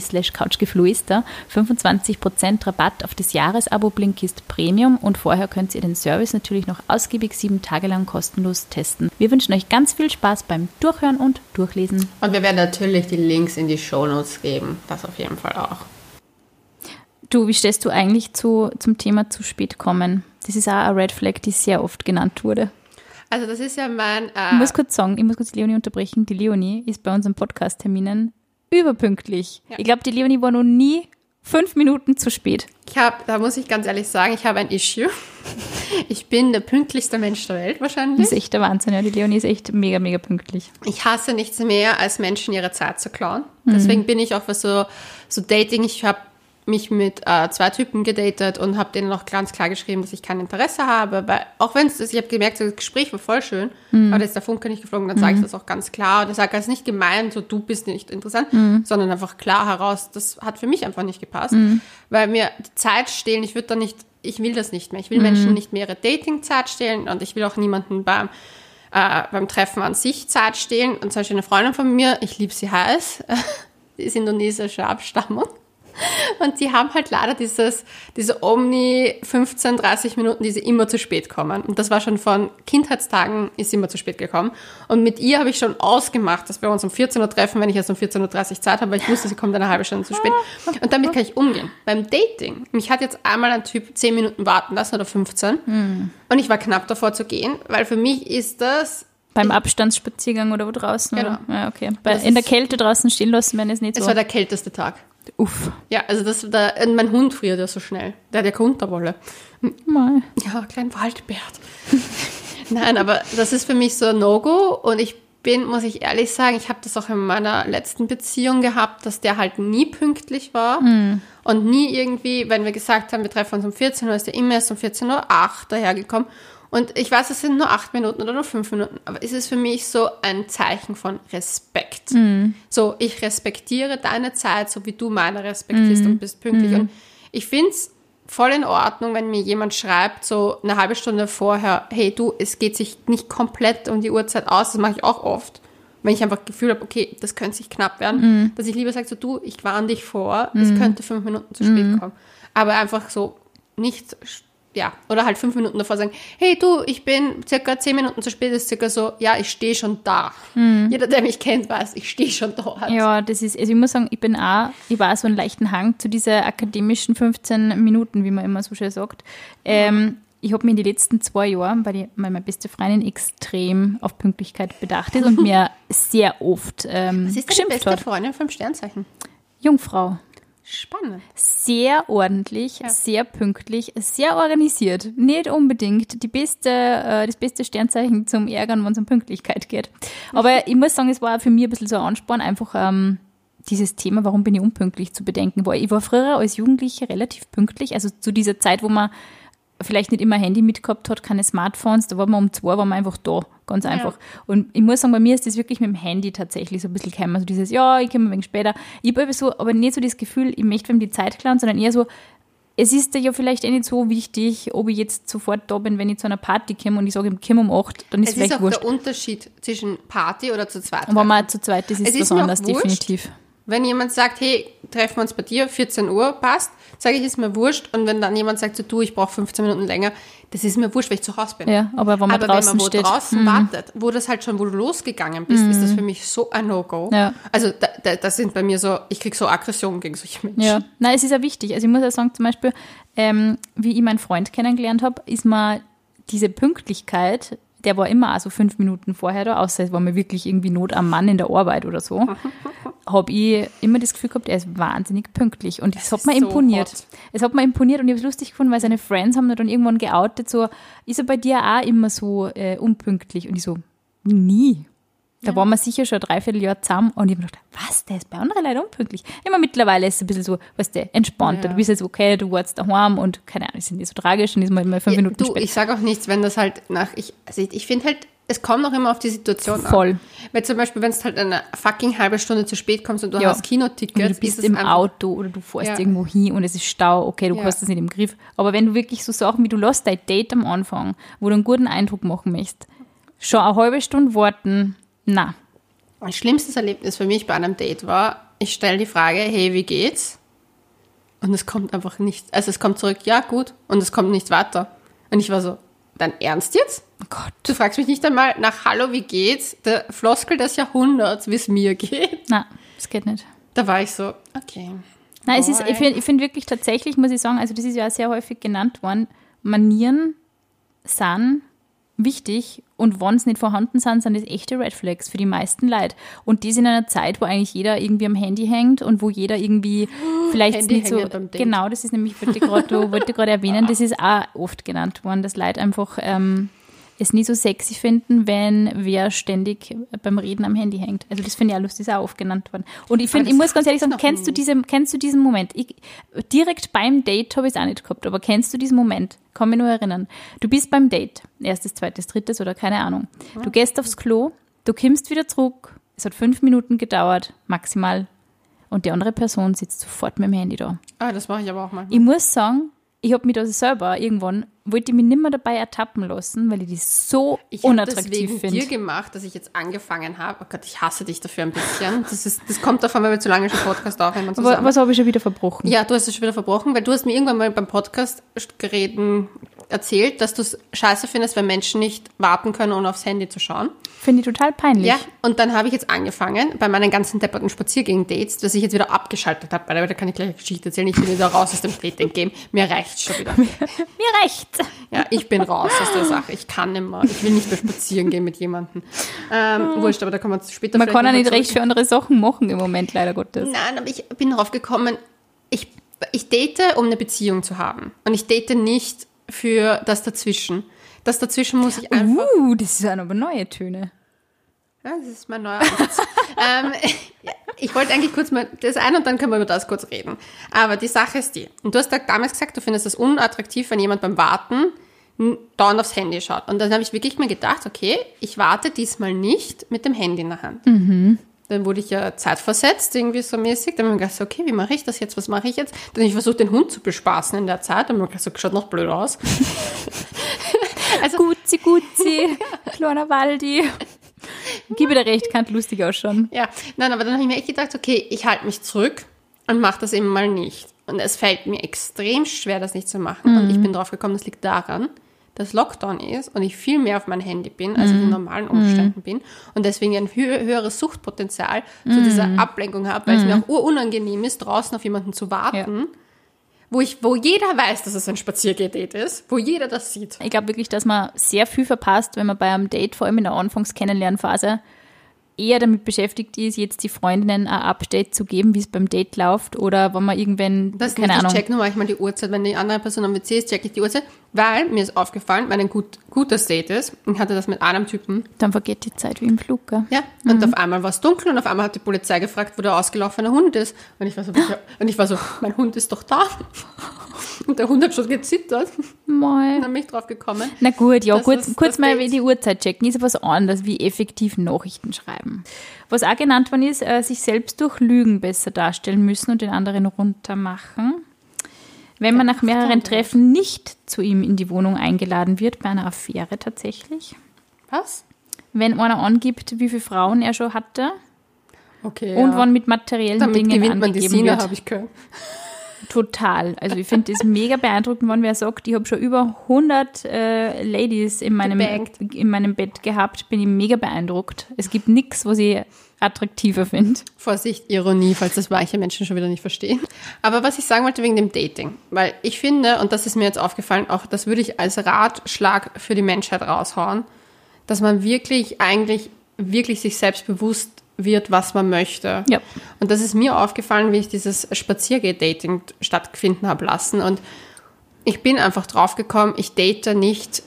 slash couchgeflüster 25% Rabatt auf das Jahresabo Blinkist Premium und vorher könnt ihr den Service natürlich noch ausgiebig sieben Tage lang kostenlos testen. Wir wünschen euch ganz viel Spaß beim Durchhören und Durchlesen. Und wir werden natürlich die Links in die Shownotes geben. Das auf jeden Fall auch. Du, wie stehst du eigentlich zu, zum Thema zu spät kommen? Das ist auch eine Red Flag, die sehr oft genannt wurde. Also das ist ja mein... Äh Ich muss kurz sagen, ich muss kurz die Leonie unterbrechen. Die Leonie ist bei unseren Podcast-Terminen überpünktlich. Ja. Ich glaube, die Leonie war noch nie fünf Minuten zu spät. Ich habe, da muss ich ganz ehrlich sagen, ich habe ein Issue. <laughs> Ich bin der pünktlichste Mensch der Welt Das wahrscheinlich. ist echt der Wahnsinn. Ja. Die Leonie ist echt mega, mega pünktlich. Ich hasse nichts mehr, als Menschen ihre Zeit zu klauen. Deswegen bin ich auch für so, so Dating. Ich habe mich mit äh, zwei Typen gedatet und habe denen noch ganz klar geschrieben, dass ich kein Interesse habe. Weil auch wenn es, ich habe gemerkt, das Gespräch war voll schön, aber da ist der Funke nicht geflogen, dann sage ich das auch ganz klar. Und ich sage, es ist nicht gemeint, so du bist nicht interessant, sondern einfach klar heraus, das hat für mich einfach nicht gepasst. Weil mir die Zeit stehlen, ich würde da nicht, ich will das nicht mehr. Ich will Menschen nicht mehr ihre Datingzeit stehlen und ich will auch niemanden beim äh, beim Treffen an sich Zeit stehlen. Und zum Beispiel eine Freundin von mir, ich liebe sie heiß, <laughs> die ist indonesische Abstammung. Und die haben halt leider dieses, diese Omni 15, 30 Minuten, die sie immer zu spät kommen. Und das war schon von Kindheitstagen, ist sie immer zu spät gekommen. Und mit ihr habe ich schon ausgemacht, dass wir uns um 14 Uhr treffen, wenn ich erst um 14.30 Uhr Zeit habe, weil ich wusste, sie kommt eine halbe Stunde zu spät. Und damit kann ich umgehen. Beim Dating, mich hat jetzt einmal ein Typ 10 Minuten warten lassen oder 15. Und ich war knapp davor zu gehen, weil für mich ist das Beim Abstandsspaziergang oder wo draußen? Genau. Oder? Ja, okay. Bei, in der Kälte draußen stehen lassen, wenn es nicht Es so. war der kälteste Tag. Uff. Ja, also das, da, und mein Hund friert ja so schnell. Der hat ja keine Unterwolle. Mal. Ja, klein Waldbärt. <laughs> Nein, aber das ist für mich so ein No-Go und ich bin, muss ich ehrlich sagen, ich habe das auch in meiner letzten Beziehung gehabt, dass der halt nie pünktlich war und nie irgendwie, wenn wir gesagt haben, wir treffen uns um 14 Uhr, ist der immer erst um 14.08 Uhr dahergekommen. Und ich weiß, es sind nur acht Minuten oder nur fünf Minuten, aber es ist für mich so ein Zeichen von Respekt. So, ich respektiere deine Zeit, so wie du meine respektierst und bist pünktlich. Und ich finde es voll in Ordnung, wenn mir jemand schreibt, so eine halbe Stunde vorher, hey du, es geht sich nicht komplett um die Uhrzeit aus, das mache ich auch oft. Wenn ich einfach Gefühl habe, okay, das könnte sich knapp werden, dass ich lieber sage, so du, ich warne dich vor, es könnte fünf Minuten zu spät kommen. Aber einfach so nicht, ja, oder halt fünf Minuten davor sagen, hey du, ich bin circa zehn Minuten zu spät, ist circa so, ja, ich stehe schon da. Jeder, der mich kennt, weiß, ich stehe schon dort. Ja, das ist, also ich muss sagen, ich bin auch, ich war so einen leichten Hang zu dieser akademischen 15 Minuten, wie man immer so schön sagt. Ähm, ich habe mir in den letzten zwei Jahren, weil, die, weil meine beste Freundin extrem auf Pünktlichkeit bedacht ist und <laughs> mir sehr oft ähm, Was ist deine beste hat. Freundin vom Sternzeichen? Jungfrau. Spannend. Sehr ordentlich, sehr pünktlich, sehr organisiert. Nicht unbedingt die beste, äh, das beste Sternzeichen zum Ärgern, wenn es um Pünktlichkeit geht. Aber ich muss sagen, es war für mich ein bisschen so ein Ansporn, einfach ähm, dieses Thema, warum bin ich unpünktlich, zu bedenken. Weil ich war früher als Jugendliche relativ pünktlich, also zu dieser Zeit, wo man vielleicht nicht immer Handy mitgehabt hat, keine Smartphones, da war man um zwei, war man einfach da, ganz einfach. Und ich muss sagen, bei mir ist das wirklich mit dem Handy tatsächlich so ein bisschen gekommen, so dieses, ja, ich komme ein wenig später. Ich habe so, aber nicht so das Gefühl, ich möchte wem die Zeit klauen, sondern eher so, es ist ja vielleicht eh nicht so wichtig, ob ich jetzt sofort da bin, wenn ich zu einer Party komme und ich sage, ich komme um acht, dann ist Es ist vielleicht auch wurscht. der Unterschied zwischen Party oder zu zweit. Und wenn man zu zweit ist, ist Es es ist was auch anderes, definitiv. Wenn jemand sagt, hey, treffen wir uns bei dir, 14 Uhr, passt, sage ich, ist mir wurscht. Und wenn dann jemand sagt, so, du, ich brauche 15 Minuten länger, das ist mir wurscht, weil ich zu Hause bin. Ja, aber wenn man aber draußen wenn man wo steht. draußen Mhm. wartet, wo das halt schon, wo du losgegangen bist, ist das für mich so ein No-Go. Ja. Also da, da, das sind bei mir so, ich krieg so Aggression gegen solche Menschen. Ja, nein, es ist ja wichtig. Also ich muss ja sagen, zum Beispiel, ähm, wie ich meinen Freund kennengelernt habe, ist mir diese Pünktlichkeit, der war immer also fünf Minuten vorher da, außer es war mir wirklich irgendwie Not am Mann in der Arbeit oder so, <laughs> habe ich immer das Gefühl gehabt, er ist wahnsinnig pünktlich. Und es hat mir so imponiert. hot. Es hat mir imponiert und ich habe es lustig gefunden, weil seine Friends haben dann irgendwann geoutet, so, ist er bei dir auch immer so äh, unpünktlich? Und ich so, nie. Da waren wir sicher schon ein Dreivierteljahr zusammen und ich habe mir gedacht, was, der ist bei anderen Leuten unpünktlich. Immer mittlerweile ist es ein bisschen so, weißt du, entspannter. Ja. Du bist jetzt okay, du warst daheim und keine Ahnung, ist nicht so tragisch und ist mal mal fünf Ja, Minuten du, später. ich sage auch nichts, wenn das halt nach, ich, also ich, finde halt, es kommt auch immer auf die Situation Voll. an. Weil zum Beispiel, wenn es halt eine fucking halbe Stunde zu spät kommst und du Ja. hast Kinotickets, Oder du bist ist es im einfach, Auto oder du fährst Ja. irgendwo hin und es ist Stau, okay, du Ja. hast das nicht im Griff. Aber wenn du wirklich so Sachen wie du lässt dein Date am Anfang, wo du einen guten Eindruck machen möchtest, schon eine halbe Stunde warten, na, Mein schlimmstes Erlebnis für mich bei einem Date war, ich stelle die Frage, hey, wie geht's? Und es kommt einfach nicht, also es kommt zurück, ja, gut, und es kommt nicht weiter. Und ich war so, dein Ernst jetzt? oh Gott, Du fragst mich nicht einmal nach Hallo, wie geht's? Der Floskel des Jahrhunderts, wie es mir geht. na, das geht nicht. Da war ich so, okay. Nein, es ist, ich finde ich find wirklich tatsächlich, muss ich sagen, also das ist ja sehr häufig genannt worden, Manieren sind wichtig und wenn es nicht vorhanden sind, sind das echte Red Flags für die meisten Leute. Und das in einer Zeit, wo eigentlich jeder irgendwie am Handy hängt und wo jeder irgendwie <gasps> vielleicht Handy nicht so. Genau, das ist nämlich, wollte ich gerade erwähnen, das ist auch oft genannt worden, dass Leute einfach ähm, es nie so sexy finden, wenn wer ständig beim Reden am Handy hängt. Also das finde ich auch lustig, ist auch oft genannt worden. Und ich finde, ich muss ganz ehrlich sagen, kennst du diese, kennst du diesen Moment? Ich, direkt beim Date habe ich es auch nicht gehabt, aber kennst du diesen Moment? Kann mich nur erinnern. Du bist beim Date, erstes, zweites, drittes oder keine Ahnung. Du gehst aufs Klo, du kommst wieder zurück, es hat fünf Minuten gedauert, maximal, und die andere Person sitzt sofort mit dem Handy da. Ah, das mache ich aber auch mal. Ich muss sagen, ich habe mich da selber irgendwann, wollte ich mich nicht mehr dabei ertappen lassen, weil ich das so Ich habe das unattraktiv wegen dir finde. gemacht, dass ich jetzt angefangen habe. Oh Gott, ich hasse dich dafür ein bisschen. Das, ist, das kommt davon, weil wir zu lange schon Podcast aufnehmen Aber was habe ich schon wieder verbrochen? Ja, du hast es schon wieder verbrochen, weil du hast mir irgendwann mal beim Podcast reden erzählt, dass du es scheiße findest, wenn Menschen nicht warten können, ohne aufs Handy zu schauen. Finde ich total peinlich. Ja, und dann habe ich jetzt angefangen, bei meinen ganzen depperten Spaziergängen-Dates, dass ich jetzt wieder abgeschaltet habe, weil da kann ich gleich eine Geschichte erzählen, ich bin wieder raus aus dem Dating-Game. Mir reicht's schon wieder. Mir recht. Ja, ich bin raus aus der Sache. Ich kann nicht mehr. Ich will nicht mehr spazieren gehen mit jemandem. Ähm, wurscht, aber da kommen wir später Man kann ja nicht recht für andere Sachen machen im Moment, leider Gottes. Nein, aber ich bin darauf gekommen, ich, ich date, um eine Beziehung zu haben. Und ich date nicht für das Dazwischen. Das Dazwischen muss ich einfach... Uh, das sind aber neue Töne. Ja, das ist mein neuer <laughs> ähm, ich wollte eigentlich kurz mal das ein und dann können wir über das kurz reden. Aber die Sache ist die. Und du hast da damals gesagt, du findest es unattraktiv, wenn jemand beim Warten dauernd aufs Handy schaut. Und dann habe ich wirklich mir gedacht, okay, ich warte diesmal nicht mit dem Handy in der Hand. Dann wurde ich ja zeitversetzt, irgendwie so mäßig. Dann habe ich mir gedacht, okay, wie mache ich das jetzt? Was mache ich jetzt? Dann habe ich versucht, den Hund zu bespaßen in der Zeit. Dann habe ich mir gedacht, so schaut noch blöd aus. <laughs> Gutzi, Gutzi, <laughs> kleiner Waldi. Gib dir recht, kann lustig ausschauen. Ja, nein, aber dann habe ich mir echt gedacht, okay, ich halte mich zurück und mache das eben mal nicht. Und es fällt mir extrem schwer, das nicht zu machen. Und ich bin drauf gekommen, das liegt daran, dass Lockdown ist und ich viel mehr auf mein Handy bin, als ich in normalen Umständen bin. Und deswegen ein hö höheres Suchtpotenzial zu dieser Ablenkung habe, weil es mir auch urunangenehm ist, draußen auf jemanden zu warten, wo, ich, wo jeder weiß, dass es ein Spaziergedate ist, wo jeder das sieht. Ich glaube wirklich, dass man sehr viel verpasst, wenn man bei einem Date, vor allem in der Anfangs-Kennenlernphase, eher damit beschäftigt ist, jetzt die Freundinnen ein Update zu geben, wie es beim Date läuft oder wenn man irgendwann, Das keine nicht, Ahnung, ich check nur manchmal die Uhrzeit, wenn die andere Person am WC ist, check ich die Uhrzeit, weil mir ist aufgefallen, wenn ein gut, gutes Date ist, ich hatte das mit einem Typen, dann vergeht die Zeit wie im Flug. Gell? ja, und auf einmal war es dunkel und auf einmal hat die Polizei gefragt, wo der ausgelaufene Hund ist. Und ich war so, und ich war so, mein Hund ist doch da. Und der Hund hat schon gezittert Mal. und dann bin ich drauf gekommen. Na gut, ja, Das kurz, ist kurz das mal die Uhrzeit checken, ist was anderes, wie effektiv Nachrichten schreiben. Was auch genannt worden ist, äh, sich selbst durch Lügen besser darstellen müssen und den anderen runtermachen. Wenn man nach mehreren Treffen nicht zu ihm in die Wohnung eingeladen wird, bei einer Affäre tatsächlich. Was? Wenn einer angibt, wie viele Frauen er schon hatte. Okay, und ja. wann mit materiellen Damit Dingen gewinnt man die angegeben Sina, wird. habe ich gehört. Total. Also ich finde das mega beeindruckend, wenn wer sagt, ich habe schon über 100 äh, Ladies in meinem, Gebankt. in meinem Bett gehabt, bin ich mega beeindruckt. Es gibt nichts, was ich attraktiver finde. Vorsicht, Ironie, falls das manche Menschen schon wieder nicht verstehen. Aber was ich sagen wollte wegen dem Dating, weil ich finde, und das ist mir jetzt aufgefallen, auch das würde ich als Ratschlag für die Menschheit raushauen, dass man wirklich eigentlich wirklich sich selbst bewusst wird, was man möchte. Ja. Und das ist mir aufgefallen, wie ich dieses Spaziergeh-Dating stattfinden habe lassen. Und ich bin einfach draufgekommen, ich date nicht,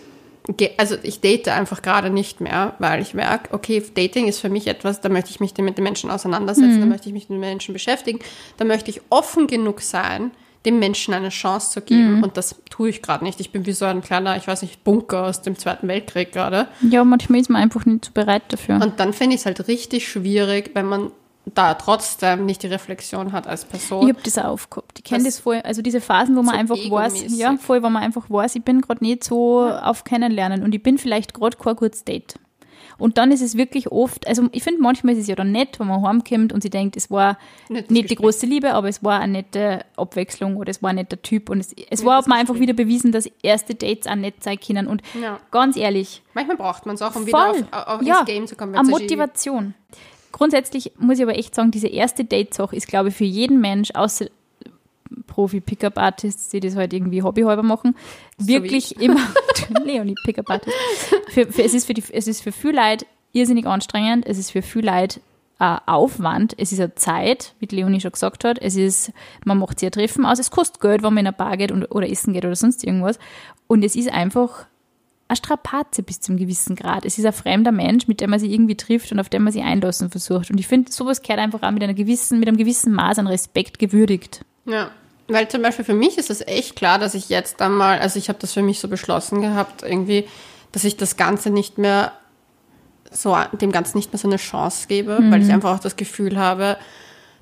also ich date einfach gerade nicht mehr, weil ich merke, okay, Dating ist für mich etwas, da möchte ich mich mit den Menschen auseinandersetzen, da möchte ich mich mit den Menschen beschäftigen, da möchte ich offen genug sein, dem Menschen eine Chance zu geben. Und das tue ich gerade nicht. Ich bin wie so ein kleiner, ich weiß nicht, Bunker aus dem Zweiten Weltkrieg gerade. Ja, manchmal ist man einfach nicht so bereit dafür. Und dann finde ich es halt richtig schwierig, wenn man da trotzdem nicht die Reflexion hat als Person. Ich habe das auch aufgehabt. Ich kenne Das- das voll. Also diese Phasen, wo man So einfach weiß, ja, voll, wo man einfach weiß, ich bin gerade nicht so auf Kennenlernen und ich bin vielleicht gerade kein gutes Date. Und dann ist es wirklich oft, also ich finde, manchmal ist es ja dann nett, wenn man heimkommt und sie denkt, es war Nettes nicht die große Liebe, aber es war eine nette Abwechslung oder es war ein netter Typ und es, es war Nettes mir einfach wieder bewiesen, dass erste Dates auch nett sein können. Und Ja. ganz ehrlich, Manchmal braucht man es auch, um voll, wieder auf, auf ja, ins Game zu kommen. wenn's Motivation. Grundsätzlich muss ich aber echt sagen, diese erste Date-Sache ist, glaube ich, für jeden Mensch, außer Profi-Pickup-Artists, die das halt irgendwie hobbyhalber machen, wirklich immer, <laughs> Leonie Pickup-Artist, für, für, es, ist für die, es ist für viel Leute irrsinnig anstrengend, es ist für viel Leute ein Aufwand, es ist eine Zeit, wie Leonie schon gesagt hat, es ist, man macht sich ein Treffen aus, es kostet Geld, wenn man in eine Bar geht und, oder essen geht oder sonst irgendwas. Und es ist einfach eine Strapaze bis zum gewissen Grad. Es ist ein fremder Mensch, mit dem man sich irgendwie trifft und auf den man sich einlassen versucht. Und ich finde, sowas gehört einfach auch mit, einer gewissen, mit einem gewissen Maß an Respekt gewürdigt. Ja, weil zum Beispiel für mich ist es echt klar, dass ich jetzt einmal, also ich habe das für mich so beschlossen gehabt, irgendwie, dass ich das Ganze nicht mehr so, dem Ganzen nicht mehr so eine Chance gebe, weil ich einfach auch das Gefühl habe,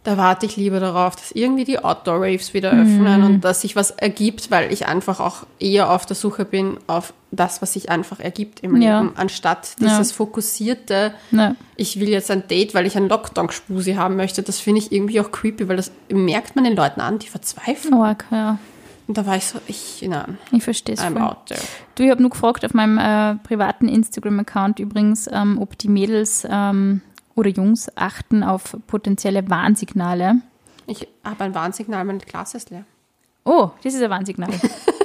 da warte ich lieber darauf, dass irgendwie die Outdoor-Raves wieder öffnen und dass sich was ergibt, weil ich einfach auch eher auf der Suche bin auf das, was sich einfach ergibt im Ja. Leben, anstatt Ja. dieses fokussierte, Ne. ich will jetzt ein Date, weil ich einen Lockdown-Spusi haben möchte. Das finde ich irgendwie auch creepy, weil das merkt man den Leuten an, die verzweifeln. Arg, ja. Und da war ich so, ich, nein, Ich verstehe es. Du, ich habe nur gefragt auf meinem äh, privaten Instagram-Account übrigens, ähm, ob die Mädels ähm, oder Jungs achten auf potenzielle Warnsignale. Ich habe ein Warnsignal, mein Glas ist leer. Oh, das ist ein Warnsignal.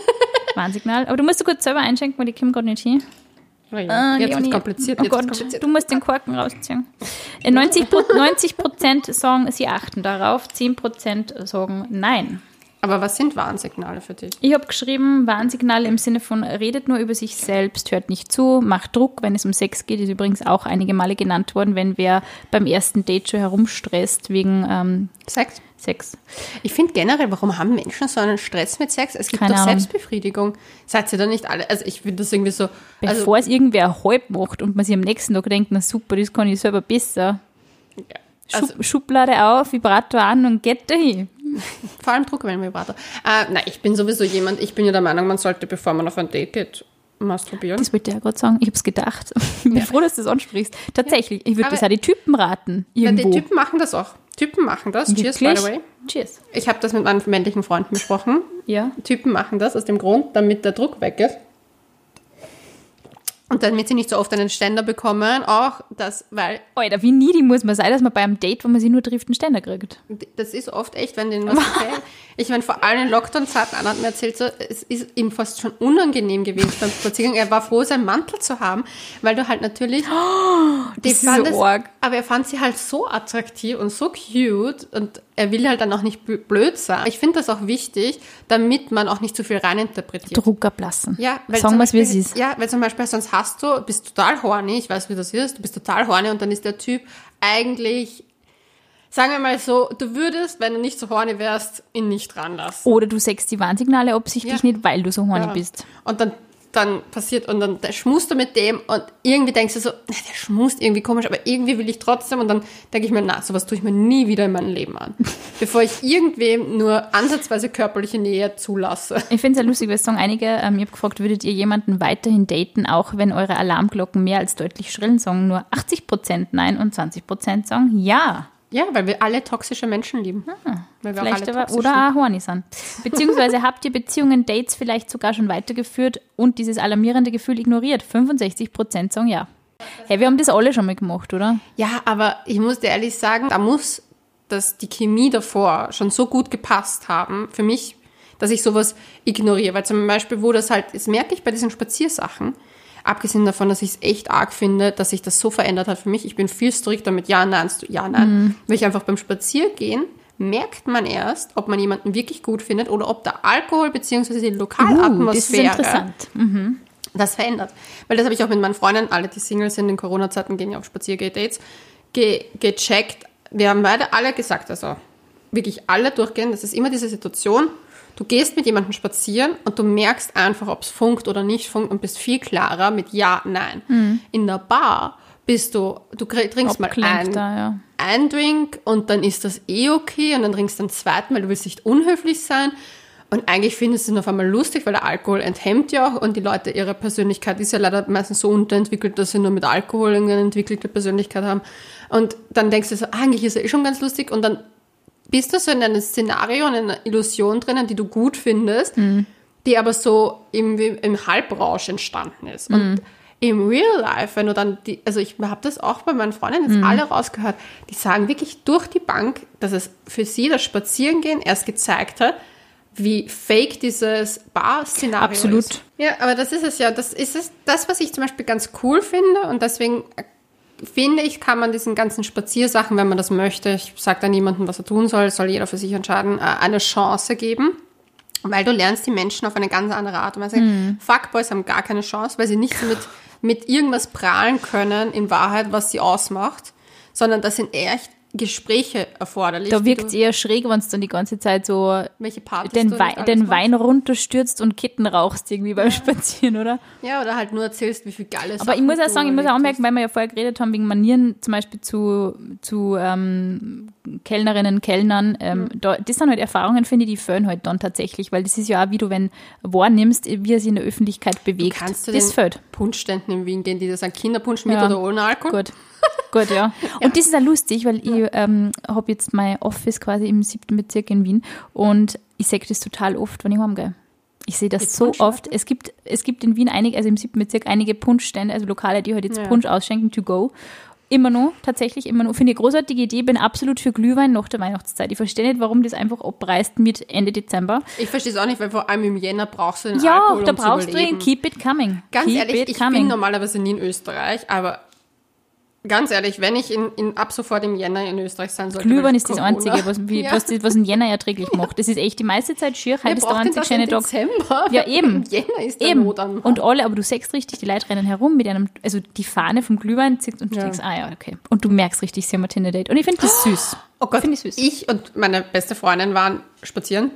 <laughs> Warnsignal. Aber du musst du kurz selber einschenken, weil die kommen gerade nicht hin. Oh ja. Ah, jetzt wird kompliziert. Oh jetzt Gott, kompliziert. du musst den Korken rausziehen. Äh, 90 Pro- 90 Prozent sagen, sie achten darauf, 10 Prozent sagen nein. Aber was sind Warnsignale für dich? Ich habe geschrieben, Warnsignale im Sinne von redet nur über sich selbst, hört nicht zu, macht Druck, wenn es um Sex geht, ist übrigens auch einige Male genannt worden, wenn wer beim ersten Date schon herumstresst wegen ähm, Sex? Sex. Ich finde generell, warum haben Menschen so einen Stress mit Sex? Es gibt Keine doch Ahnung. Selbstbefriedigung. Seid ihr da nicht alle? Also ich finde das irgendwie so. Also, Bevor es irgendwer halb macht und man sich am nächsten Tag denkt, na super, das kann ich selber besser. also Schub, Schublade auf, Vibrator an und geht dahin. <laughs> vor allem Druck, wenn Vibrator. Äh, nein, ich bin sowieso jemand, ich bin ja der Meinung, man sollte, bevor man auf ein Date geht, masturbieren. Das wollte ich ja gerade sagen. Ich habe es gedacht. <laughs> Ich bin froh, dass du das ansprichst. Tatsächlich, ich würde das auch die Typen raten. Ja, Irgendwo. die Typen machen das auch. Typen machen das. Cheers, by Wirklich? the way. Cheers. Ich habe das mit meinen männlichen Freunden besprochen. Ja. Typen machen das aus dem Grund, damit der Druck weg ist. Und damit sie nicht so oft einen Ständer bekommen, auch das, weil Alter, wie needy muss man sein, dass man bei einem Date, wo man sich nur trifft, einen Ständer kriegt? das ist oft echt, wenn denen was <laughs> gefällt. Ich meine, vor allem in Lockdown-Zeiten, Anna hat mir erzählt, so, es ist ihm fast schon unangenehm gewesen beim Spaziergang. Er war froh, seinen Mantel zu haben, weil du halt natürlich, <gasps> die das ist so arg. aber er fand sie halt so attraktiv und so cute und er will halt dann auch nicht bl- blöd sein. Ich finde das auch wichtig, damit man auch nicht zu viel reininterpretiert. Druck ablassen. Ja, weil Sagen zum wir es, wie es ist. Ja, weil zum Beispiel sonst hast du, bist total horny, ich weiß, wie das ist, du bist total horny und dann ist der Typ eigentlich, sagen wir mal so, du würdest, wenn du nicht so horny wärst, ihn nicht ranlassen. Oder du sagst die Warnsignale absichtlich Ja. nicht, weil du so horny Ja. bist. Und dann, dann passiert, und dann der schmust du mit dem und irgendwie denkst du so, na, der schmust irgendwie komisch, aber irgendwie will ich trotzdem und dann denke ich mir, na, sowas tue ich mir nie wieder in meinem Leben an. <laughs> Bevor ich irgendwem nur ansatzweise körperliche Nähe zulasse. Ich finde es ja lustig, weil es sagen einige, ähm, ich habe gefragt, würdet ihr jemanden weiterhin daten, auch wenn eure Alarmglocken mehr als deutlich schrillen, sagen nur 80% nein und 20% sagen ja. Ja, weil wir alle toxische Menschen lieben. Auch Vielleicht aber, oder sind. auch horny sind. Beziehungsweise habt ihr Beziehungen, Dates vielleicht sogar schon weitergeführt und dieses alarmierende Gefühl ignoriert? 65 Prozent sagen ja. Hey, wir haben das alle schon mal gemacht, oder? Ja, aber ich muss dir ehrlich sagen, da muss das, die Chemie davor schon so gut gepasst haben, für mich, dass ich sowas ignoriere. Weil zum Beispiel, wo das halt, das merke ich bei diesen Spaziersachen, abgesehen davon, dass ich es echt arg finde, dass sich das so verändert hat für mich. Ich bin viel strikter mit Ja, Nein, Ja, Nein. Weil ich einfach beim Spaziergehen merkt man erst, ob man jemanden wirklich gut findet oder ob der Alkohol bzw. die Uh, das ist Lokalatmosphäre interessant. das verändert. Weil das habe ich auch mit meinen Freunden, alle die Single sind in Corona-Zeiten, gehen ja auf Spaziergeh-Dates, ge gecheckt. Wir haben beide alle gesagt, also wirklich alle durchgehen, das ist immer diese Situation, du gehst mit jemandem spazieren und du merkst einfach, ob es funkt oder nicht funkt und bist viel klarer mit Ja, Nein. In der Bar bist du, du trinkst mal Abgelenkt ein, da, ja. ein Drink und dann ist das eh okay und dann trinkst du einen zweiten, weil du willst nicht unhöflich sein. Und eigentlich findest du es auf einmal lustig, weil der Alkohol enthemmt ja auch und die Leute, ihre Persönlichkeit ist ja leider meistens so unterentwickelt, dass sie nur mit Alkohol eine entwickelte Persönlichkeit haben. Und dann denkst du so, ah, eigentlich ist er eh schon ganz lustig und dann bist du so in einem Szenario, in einer Illusion drinnen, die du gut findest, die aber so im, im Halbrausch entstanden ist. Und im Real Life, wenn du dann die, also ich habe das auch bei meinen Freunden jetzt alle rausgehört, die sagen wirklich durch die Bank, dass es für sie das Spazierengehen erst gezeigt hat, wie fake dieses Bar-Szenario Absolut. ist. Ja, aber das ist es ja. Das ist es, das, was ich zum Beispiel ganz cool finde und deswegen finde ich, kann man diesen ganzen Spaziersachen, wenn man das möchte, ich sage da niemandem, was er tun soll, soll jeder für sich entscheiden, äh, eine Chance geben. Weil du lernst die Menschen auf eine ganz andere Art und Weise. Fuckboys haben gar keine Chance, weil sie nicht mit, mit irgendwas prahlen können, in Wahrheit, was sie ausmacht, sondern das sind echt Gespräche erforderlich. Da wirkt es eher schräg, wenn du dann die ganze Zeit so den, Wei den. Wein runterstürzt und Kitten rauchst irgendwie beim Spazieren, oder? Ja, oder halt nur erzählst, wie viel geile Aber ich muss auch sagen, ich muss auch anmerken, weil wir ja vorher geredet haben, wegen Manieren zum Beispiel zu, zu ähm, Kellnerinnen, Kellnern, ähm, Mhm. da, das sind halt Erfahrungen, finde ich, die fehlen halt dann tatsächlich, weil das ist ja auch, wie du, wenn wahrnimmst, wie er sich in der Öffentlichkeit bewegt. Kannst du das fehlt. Punschständen in Wien gehen, die das sagen, Kinderpunsch mit Ja. oder ohne Alkohol? Gut. Gut, ja. <laughs> Und das ist auch lustig, weil ich ähm, habe jetzt mein Office quasi im siebten Bezirk in Wien und ich sehe das total oft, wenn ich heimgehe. Ich sehe das Mit so oft. Es gibt, es gibt in Wien einige, also im siebten Bezirk, einige Punschstände, also Lokale, die halt jetzt Ja. Punsch ausschenken to go. Immer noch, tatsächlich immer noch. Finde ich eine großartige Idee, bin absolut für Glühwein nach der Weihnachtszeit. Ich verstehe nicht, warum das einfach abreißt mit Ende Dezember. Ich verstehe es auch nicht, weil vor allem im Jänner brauchst du den Ja, Alkohol, da um brauchst du ihn. Keep it coming. Ganz Keep ehrlich, it ich coming. bin normalerweise nie in Österreich, aber ganz ehrlich, wenn ich in, in, ab sofort im Jänner in Österreich sein sollte. Glühwein ist das Corona- Einzige, was, wie, <laughs> Ja. was, das- was ein Jänner erträglich macht. Das ist echt die meiste Zeit schier. Heute ist der braucht denn einzig das schöne Tag. Dezember? Ja, <laughs> eben. Im Jänner ist der Eben. Not Und alle, aber du siehst richtig, die Leute rennen herum mit einem, also die Fahne vom Glühwein zieht und du Ja. denkst, ah ja, okay. Und du merkst richtig, sie haben ein Tinder-Date. Und ich finde das süß. Oh Gott, ich süß. ich und meine beste Freundin waren spazieren.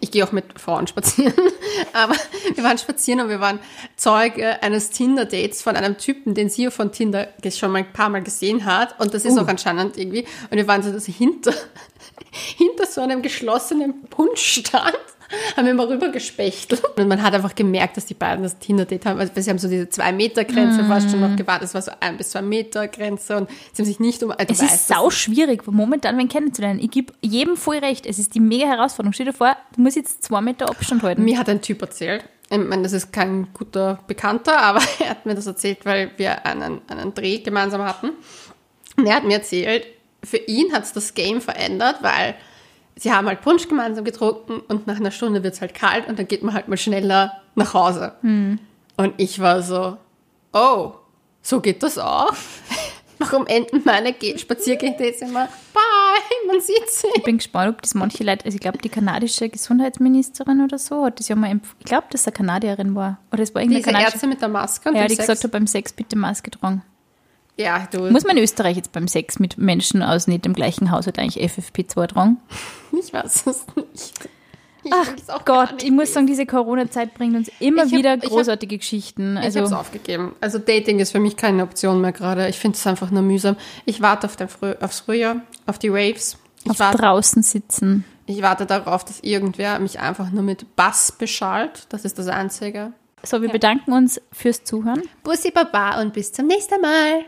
Ich gehe auch mit Frauen spazieren. <laughs> Aber wir waren spazieren und wir waren Zeuge eines Tinder-Dates von einem Typen, den sie von Tinder schon mal ein paar Mal gesehen hat. Und das ist Uh. auch anscheinend irgendwie. Und wir waren so dass hinter, <laughs> hinter so einem geschlossenen Punschstand. <laughs> Haben wir mal rüber gespechtelt. Und man hat einfach gemerkt, dass die beiden das Tinder-Date haben. Also sie haben so diese Zwei-Meter-Grenze Mm. fast schon noch gewartet. Es war so ein bis zwei Meter Grenze und sie haben sich nicht um. Es ist sau schwierig, momentan wen kennenzulernen. Ich gebe jedem voll recht. Es ist die mega Herausforderung. Stell dir vor, du musst jetzt zwei Meter Abstand halten. Mir hat ein Typ erzählt, ich meine, das ist kein guter Bekannter, aber <laughs> er hat mir das erzählt, weil wir einen, einen Dreh gemeinsam hatten. Und er hat mir erzählt, für ihn hat es das Game verändert, weil sie haben halt Punsch gemeinsam getrunken und nach einer Stunde wird es halt kalt und dann geht man halt mal schneller nach Hause. Und ich war so, oh, so geht das auch? <laughs> Warum enden meine Ge- Spaziergehdates immer, bye, man sieht sich. Ich bin gespannt, ob das manche Leute, also ich glaube, die kanadische Gesundheitsministerin oder so hat das ja mal, empf- ich glaube, dass es eine Kanadierin war. Oder es war irgendeine Diese kanadische. Ärzte mit der Maske und Ja, die Sex. gesagt hat, beim Sex bitte Maske tragen. Ja, du, Muss man in Österreich jetzt beim Sex mit Menschen aus nicht dem gleichen Haushalt eigentlich FFP2 tragen? Ich weiß es nicht. Ich Ach Gott, ich muss sagen, diese Corona-Zeit bringt uns immer hab- wieder ich hab- großartige Geschichten. Ich habe es Also, aufgegeben. Also Dating ist für mich keine Option mehr gerade. Ich finde es einfach nur mühsam. Ich warte auf den Früh aufs Frühjahr, auf die Waves. Ich auf warte, draußen sitzen. ich warte darauf, dass irgendwer mich einfach nur mit Bass beschallt. Das ist das Einzige. So, wir bedanken uns fürs Zuhören. Bussi Baba und bis zum nächsten Mal.